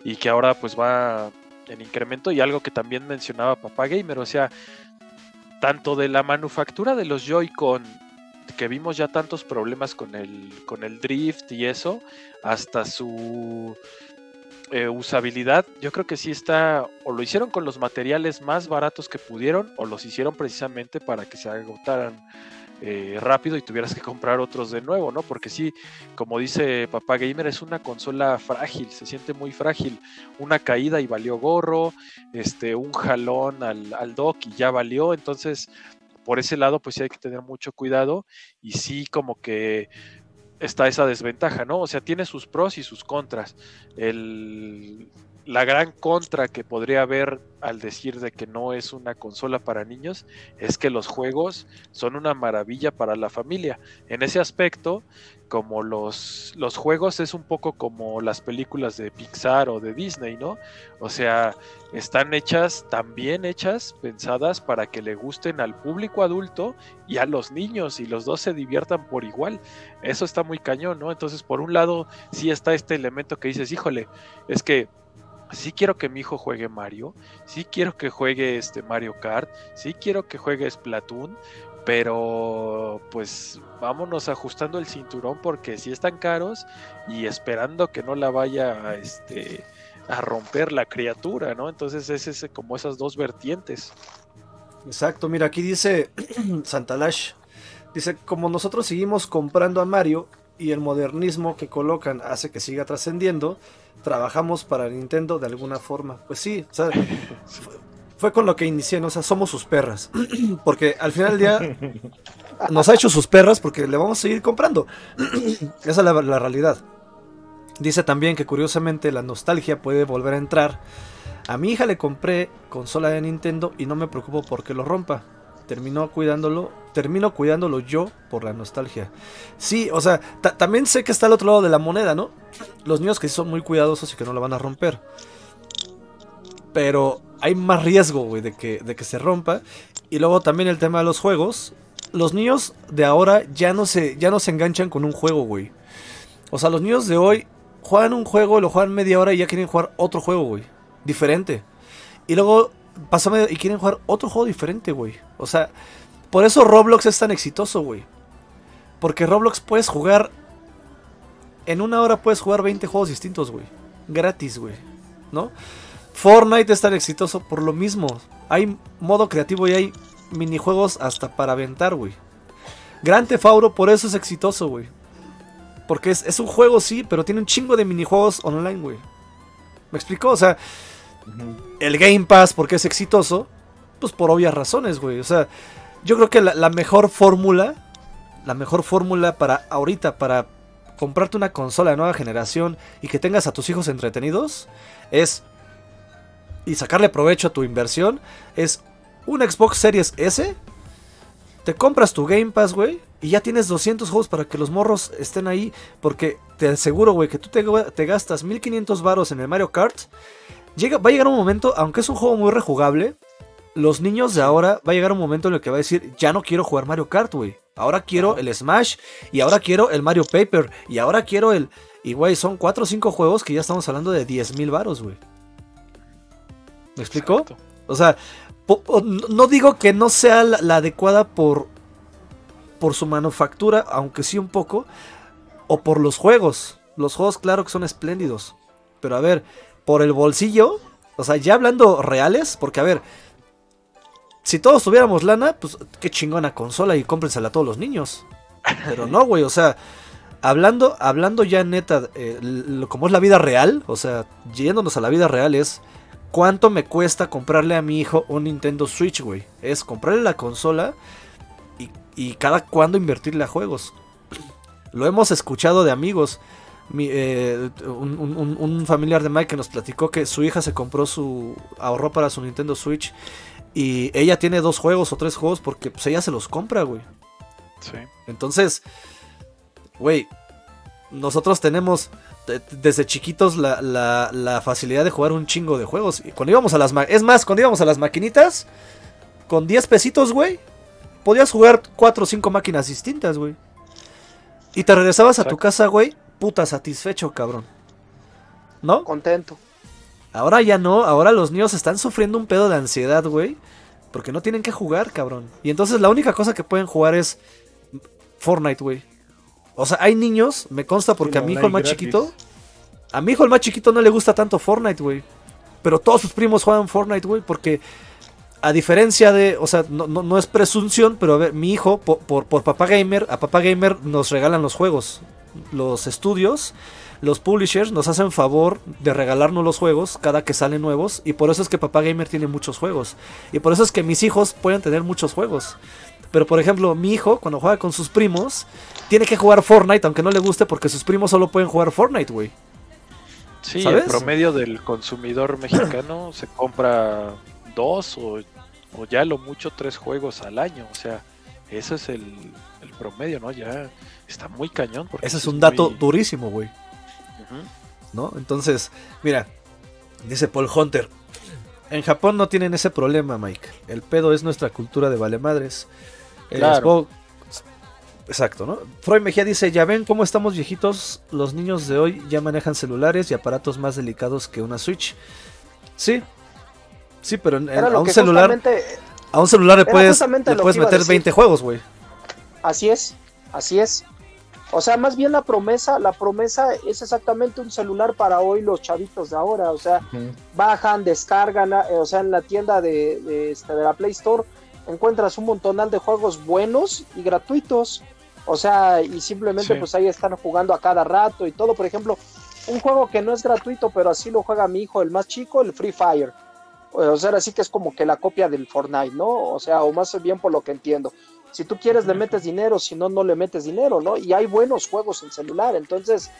y que ahora pues va en incremento, y algo que también mencionaba Papá Gamer, o sea, tanto de la manufactura de los Joy-Con, que vimos ya tantos problemas con el, con el drift y eso, hasta su eh, usabilidad, yo creo que sí está, o lo hicieron con los materiales más baratos que pudieron, o los hicieron precisamente para que se agotaran eh, rápido y tuvieras que comprar otros de nuevo, ¿no? Porque sí, como dice Papá Gamer, es una consola frágil, se siente muy frágil. Una caída y valió gorro, este, un jalón al, al dock y ya valió, entonces por ese lado pues sí hay que tener mucho cuidado y sí como que está esa desventaja, ¿no? O sea, tiene sus pros y sus contras. El, la gran contra que podría haber al decir de que no es una consola para niños es que los juegos son una maravilla para la familia. En ese aspecto, como los, los juegos es un poco como las películas de Pixar o de Disney, ¿no? O sea, están hechas, también hechas, pensadas para que le gusten al público adulto y a los niños y los dos se diviertan por igual. Eso está muy cañón, ¿no? Entonces, por un lado, sí está este elemento que dices, híjole, es que sí quiero que mi hijo juegue Mario, sí quiero que juegue este Mario Kart, sí quiero que juegue Splatoon, pero pues vámonos ajustando el cinturón porque sí están caros y esperando que no la vaya a este a romper la criatura, ¿no? Entonces es ese, como esas dos vertientes. Exacto, mira, aquí dice Santalash. Dice, como nosotros seguimos comprando a Mario y el modernismo que colocan hace que siga trascendiendo, trabajamos para Nintendo de alguna forma. Pues sí, o sea, fue, con lo que inicié, ¿no? O sea, somos sus perras. porque al final del día nos ha hecho sus perras porque le vamos a seguir comprando. Esa es la, la realidad. Dice también que curiosamente la nostalgia puede volver a entrar. A mi hija le compré consola de Nintendo y no me preocupo porque lo rompa. Terminó cuidándolo, termino cuidándolo yo por la nostalgia. Sí, o sea, ta- también sé que está al otro lado de la moneda, ¿no? Los niños que sí son muy cuidadosos y que no la van a romper. Pero hay más riesgo, güey, de que, de que se rompa. Y luego también el tema de los juegos. Los niños de ahora ya no se, ya no se enganchan con un juego, güey. O sea, los niños de hoy juegan un juego, lo juegan media hora y ya quieren jugar otro juego, güey. Diferente. Y luego pasa media y quieren jugar otro juego diferente, güey. O sea, por eso Roblox es tan exitoso, güey. Porque Roblox puedes jugar. En una hora puedes jugar 20 juegos distintos, güey. Gratis, güey. ¿No? Fortnite es tan exitoso por lo mismo. Hay modo creativo y hay minijuegos hasta para aventar, güey. Grand Theft Auto por eso es exitoso, güey. Porque es, es un juego, sí, pero tiene un chingo de minijuegos online, güey. ¿Me explicó? O sea, el Game Pass, porque es exitoso, pues por obvias razones, güey. O sea, yo creo que la, mejor fórmula, la mejor fórmula para ahorita, para comprarte una consola de nueva generación y que tengas a tus hijos entretenidos, es, y sacarle provecho a tu inversión, es un Xbox Series S, te compras tu Game Pass, güey, y ya tienes 200 juegos para que los morros estén ahí, porque te aseguro, güey, que tú te, te gastas 1500 varos en el Mario Kart, llega, va a llegar un momento, aunque es un juego muy rejugable, los niños de ahora va a llegar un momento en el que va a decir, ya no quiero jugar Mario Kart, güey. Ahora quiero el Smash, y ahora quiero el Mario Paper, y ahora quiero el... Y, güey, son 4 o 5 juegos que ya estamos hablando de 10 mil varos, güey. ¿Me explico? Exacto. O sea, no digo que no sea la, la adecuada por, por su manufactura, aunque sí un poco, o por los juegos. Los juegos, claro que son espléndidos. Pero a ver, por el bolsillo, o sea, ya hablando reales, porque a ver, si todos tuviéramos lana, pues qué chingona consola y cómprensela a todos los niños. Pero no, güey, o sea, hablando, hablando ya neta, eh, lo- como es la vida real, o sea, yéndonos a la vida real es cuánto me cuesta comprarle a mi hijo un Nintendo Switch, güey. Es comprarle la consola y, cada cuándo invertirle a juegos. Lo hemos escuchado de amigos. Mi, eh, un- un familiar de Mike que nos platicó que su hija se compró su. ahorró para su Nintendo Switch. Y ella tiene dos juegos o tres juegos porque pues ella se los compra, güey. Sí. Entonces, güey, nosotros tenemos de- desde chiquitos la, la- la facilidad de jugar un chingo de juegos. Y cuando íbamos a las es más, cuando íbamos a las maquinitas, con 10 pesitos, güey, podías jugar 4 o 5 máquinas distintas, güey. Y te regresabas a tu casa, güey, puta satisfecho, cabrón. ¿No? Contento. Ahora ya no, ahora los niños están sufriendo un pedo de ansiedad, güey. Porque no tienen que jugar, cabrón. Y entonces la única cosa que pueden jugar es Fortnite, güey. O sea, hay niños, me consta porque Sí, a mi hijo el más gratis. chiquito, a mi hijo el más chiquito no le gusta tanto Fortnite, güey. Pero todos sus primos juegan Fortnite, güey, porque a diferencia de, o sea, no, no- no es presunción, pero a ver, mi hijo, por, por, por papá gamer, a papá gamer nos regalan los juegos, los estudios, los publishers nos hacen favor de regalarnos los juegos cada que salen nuevos, y por eso es que papá gamer tiene muchos juegos, y por eso es que mis hijos pueden tener muchos juegos. Pero por ejemplo, mi hijo, cuando juega con sus primos, tiene que jugar Fortnite, aunque no le guste, porque sus primos solo pueden jugar Fortnite, güey. Sí, ¿Sabes? el promedio del consumidor mexicano se compra dos o, o ya lo mucho tres juegos al año. O sea, ese es el, el promedio, ¿no? Ya está muy cañón. Porque Ese es un dato muy- durísimo, güey. ¿No? Entonces, mira, dice Paul Hunter. En Japón no tienen ese problema, Mike. El pedo es nuestra cultura de vale madres. Eh, Claro. Exacto, ¿no? Freud Mejía dice, ya ven cómo estamos viejitos, los niños de hoy ya manejan celulares y aparatos más delicados que una Switch. Sí, sí, pero en- a un celular, a un celular le puedes, le puedes meter decir. 20 juegos, güey. Así es, así es. O sea, más bien la promesa, la promesa es exactamente un celular para hoy los chavitos de ahora. O sea, bajan, descargan, eh, o sea, en la tienda de, de, este, de la Play Store encuentras un montonal de juegos buenos y gratuitos. O sea, y simplemente Sí. pues ahí están jugando a cada rato y todo. Por ejemplo, un juego que no es gratuito, pero así lo juega mi hijo, el más chico, el Free Fire. O sea, así que es como que la copia del Fortnite, ¿no? O sea, o más bien por lo que entiendo. Si tú quieres le metes dinero, si no, no le metes dinero, ¿no? Y hay buenos juegos en celular. Entonces,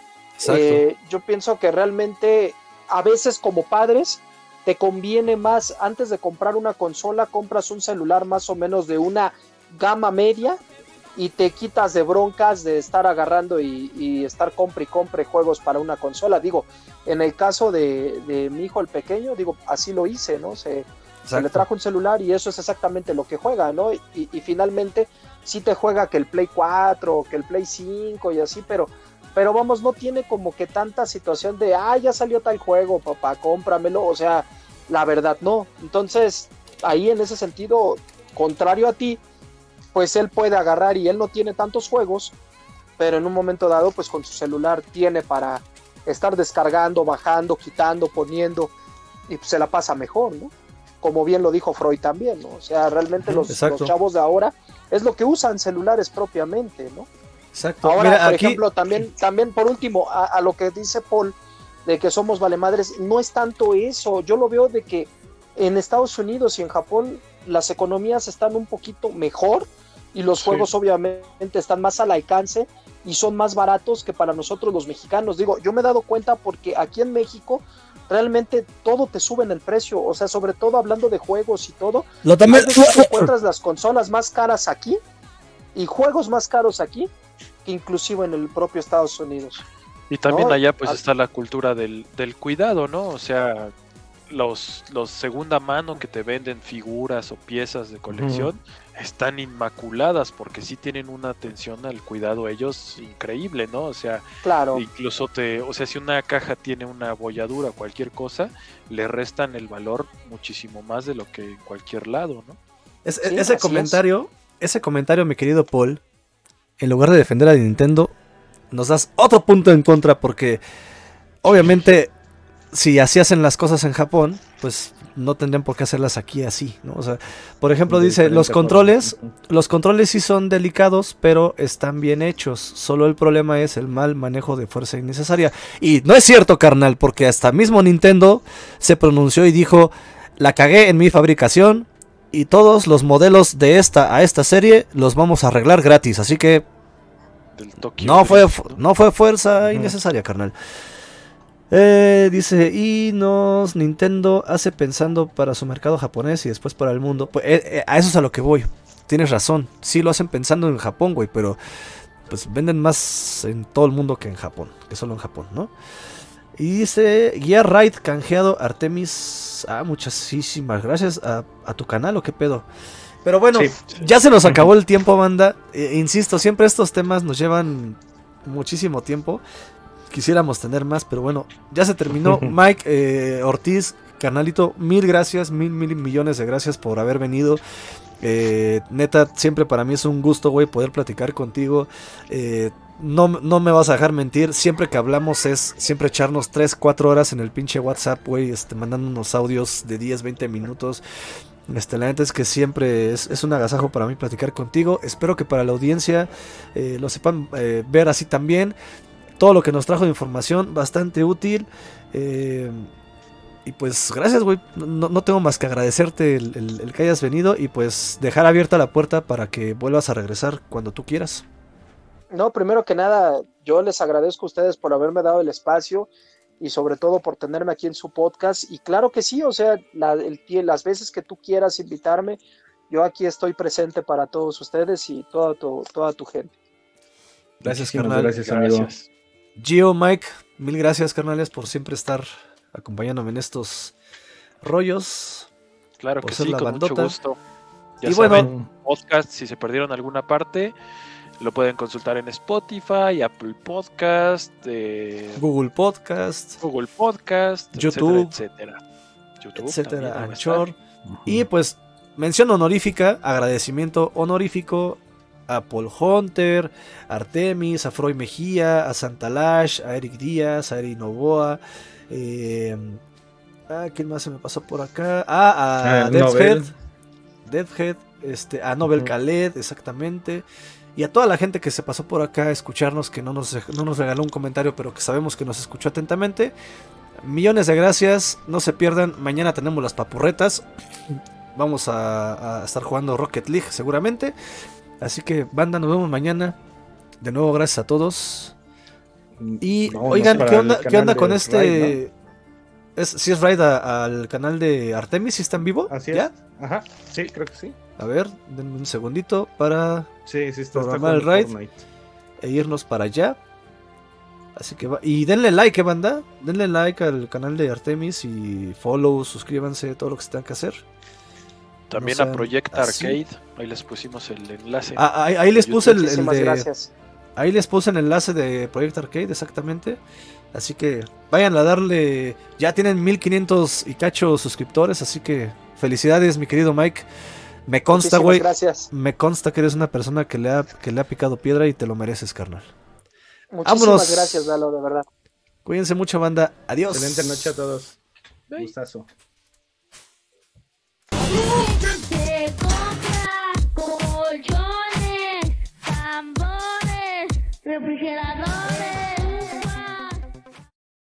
eh, yo pienso que realmente a veces como padres te conviene más, antes de comprar una consola, compras un celular más o menos de una gama media y te quitas de broncas de estar agarrando y, y estar compre y compre juegos para una consola. Digo, en el caso de, de mi hijo el pequeño, digo, así lo hice, ¿no? Se, se le trajo un celular y eso es exactamente lo que juega, ¿no? Y, y finalmente sí te juega que el Play 4, que el Play 5 y así, pero, pero vamos, no tiene como que tanta situación de, ah, ya salió tal juego, papá, cómpramelo, o sea, la verdad no. Entonces, ahí en ese sentido, contrario a ti, pues él puede agarrar y él no tiene tantos juegos, pero en un momento dado, pues con su celular tiene para estar descargando, bajando, quitando, poniendo, y pues se la pasa mejor, ¿no? Como bien lo dijo Freud también, ¿no? O sea, realmente los, los chavos de ahora es lo que usan celulares propiamente, ¿no? Exacto. Ahora, Mira, por aquí, ejemplo, también, también por último, a, a lo que dice Paul, de que somos valemadres, no es tanto eso. Yo lo veo de que en Estados Unidos y en Japón las economías están un poquito mejor y los Sí. juegos obviamente están más al alcance y son más baratos que para nosotros los mexicanos. Digo, yo me he dado cuenta porque aquí en México realmente todo te sube en el precio, o sea, sobre todo hablando de juegos y todo, lo también, encuentras las consolas más caras aquí y juegos más caros aquí que inclusive en el propio Estados Unidos. Y también No, allá pues al- está la cultura del, del cuidado, ¿no? O sea, los, los segunda mano que te venden figuras o piezas de colección están inmaculadas porque sí tienen una atención al cuidado ellos increíble, ¿no? O sea, Claro, incluso te, o sea, si una caja tiene una bolladura, cualquier cosa, le restan el valor muchísimo más de lo que en cualquier lado, ¿no? Es- Sí, ese comentario, ese comentario, mi querido Paul, en lugar de defender a Nintendo, nos das otro punto en contra porque obviamente si así hacen las cosas en Japón, pues no tendrían por qué hacerlas aquí así, ¿no? O sea, por ejemplo, dice, los controles, los controles sí son delicados, pero están bien hechos. Solo el problema es el mal manejo de fuerza innecesaria. Y no es cierto, carnal, porque hasta mismo Nintendo se pronunció y dijo, la cagué en mi fabricación y todos los modelos de esta a esta serie los vamos a arreglar gratis. Así que Del Tokyo no fue, no fue fuerza innecesaria, carnal. Eh, dice, y nos Nintendo hace pensando para su mercado japonés y después para el mundo. Pues, eh, eh, a eso es a lo que voy. Tienes razón. Sí lo hacen pensando en Japón, güey, pero pues venden más en todo el mundo que en Japón, que solo en Japón, ¿no? Y dice, Gear Raid canjeado Artemis. Ah, muchísimas gracias a, a tu canal o qué pedo. Pero bueno, Sí. ya se nos acabó el tiempo, banda. Eh, insisto, siempre estos temas nos llevan muchísimo tiempo. Quisiéramos tener más, pero bueno, ya se terminó. Mike eh, Ortiz, canalito, mil gracias, mil, mil millones de gracias por haber venido. Eh, neta, siempre para mí es un gusto, güey, poder platicar contigo. Eh, no, no me vas a dejar mentir. Siempre que hablamos es siempre echarnos 3, 4 horas en el pinche WhatsApp, güey, este, mandando unos audios de 10, 20 minutos. Este, la neta es que siempre es, es un agasajo para mí platicar contigo. Espero que para la audiencia eh, lo sepan eh, ver así también. Todo lo que nos trajo de información, bastante útil. eh, y pues gracias, güey. No, no tengo más que agradecerte el, el- el que hayas venido y pues dejar abierta la puerta para que vuelvas a regresar cuando tú quieras. No, primero que nada, yo les agradezco a ustedes por haberme dado el espacio y sobre todo por tenerme aquí en su podcast. Y claro que sí, o sea, la- el las veces que tú quieras invitarme, yo aquí estoy presente para todos ustedes y toda tu, toda tu gente. Gracias, Muchísimas carnal. Gracias, amigo. Gracias. Gio, Mike, mil gracias, carnales, por siempre estar acompañándome en estos rollos. Claro que sí, la con bandota. mucho gusto. Ya Y bueno, podcast, si se perdieron alguna parte, lo pueden consultar en Spotify, Apple Podcast, eh, Google Podcast, Google Podcast, YouTube, etcétera, etcétera. YouTube etcétera, también, Anchor. Y pues, mención honorífica, agradecimiento honorífico a Paul Hunter, a Artemis, a Freud Mejía, a Santalash, a Eric Díaz, a Eric Novoa. Eh, ah, ¿Quién más se me pasó por acá? Ah, a Ah, Deathhead. Deathhead, este, a Nobel Ujú. Khaled, exactamente. Y a toda la gente que se pasó por acá a escucharnos, que no nos, no nos regaló un comentario, pero que sabemos que nos escuchó atentamente. Millones de gracias, no se pierdan. Mañana tenemos las papurretas. Vamos a, a estar jugando Rocket League seguramente. Así que, banda, nos vemos mañana. De nuevo, gracias a todos. Y oigan, ¿qué onda, ¿qué onda con este? Es, si es raid al canal de Artemis, si está en vivo. Así ¿Ya? es. Ajá, sí, creo que sí. A ver, denme un segundito para Sí, sí, está, está Programar el raid. E irnos para allá. Así que va. Y denle like, ¿eh, banda. Denle like al canal de Artemis y follow, suscríbanse, todo lo que se tenga que hacer. También a Project así. Arcade, ahí les pusimos el enlace. Ah, ahí, ahí les puse el, el Muchísimas de. gracias. Ahí les puse el enlace de Project Arcade, exactamente. Así que vayan a darle. Ya tienen 1500 y cacho suscriptores, así que felicidades, mi querido Mike. Me consta, güey. Gracias. Me consta que eres una persona que le, ha, que le ha picado piedra y te lo mereces, carnal. Muchísimas Vámonos. gracias, Lalo, de verdad. Cuídense mucho, banda. Adiós. Excelente noche a todos. Bye. Gustazo. Se compra colchones, tambores, refrigeradores.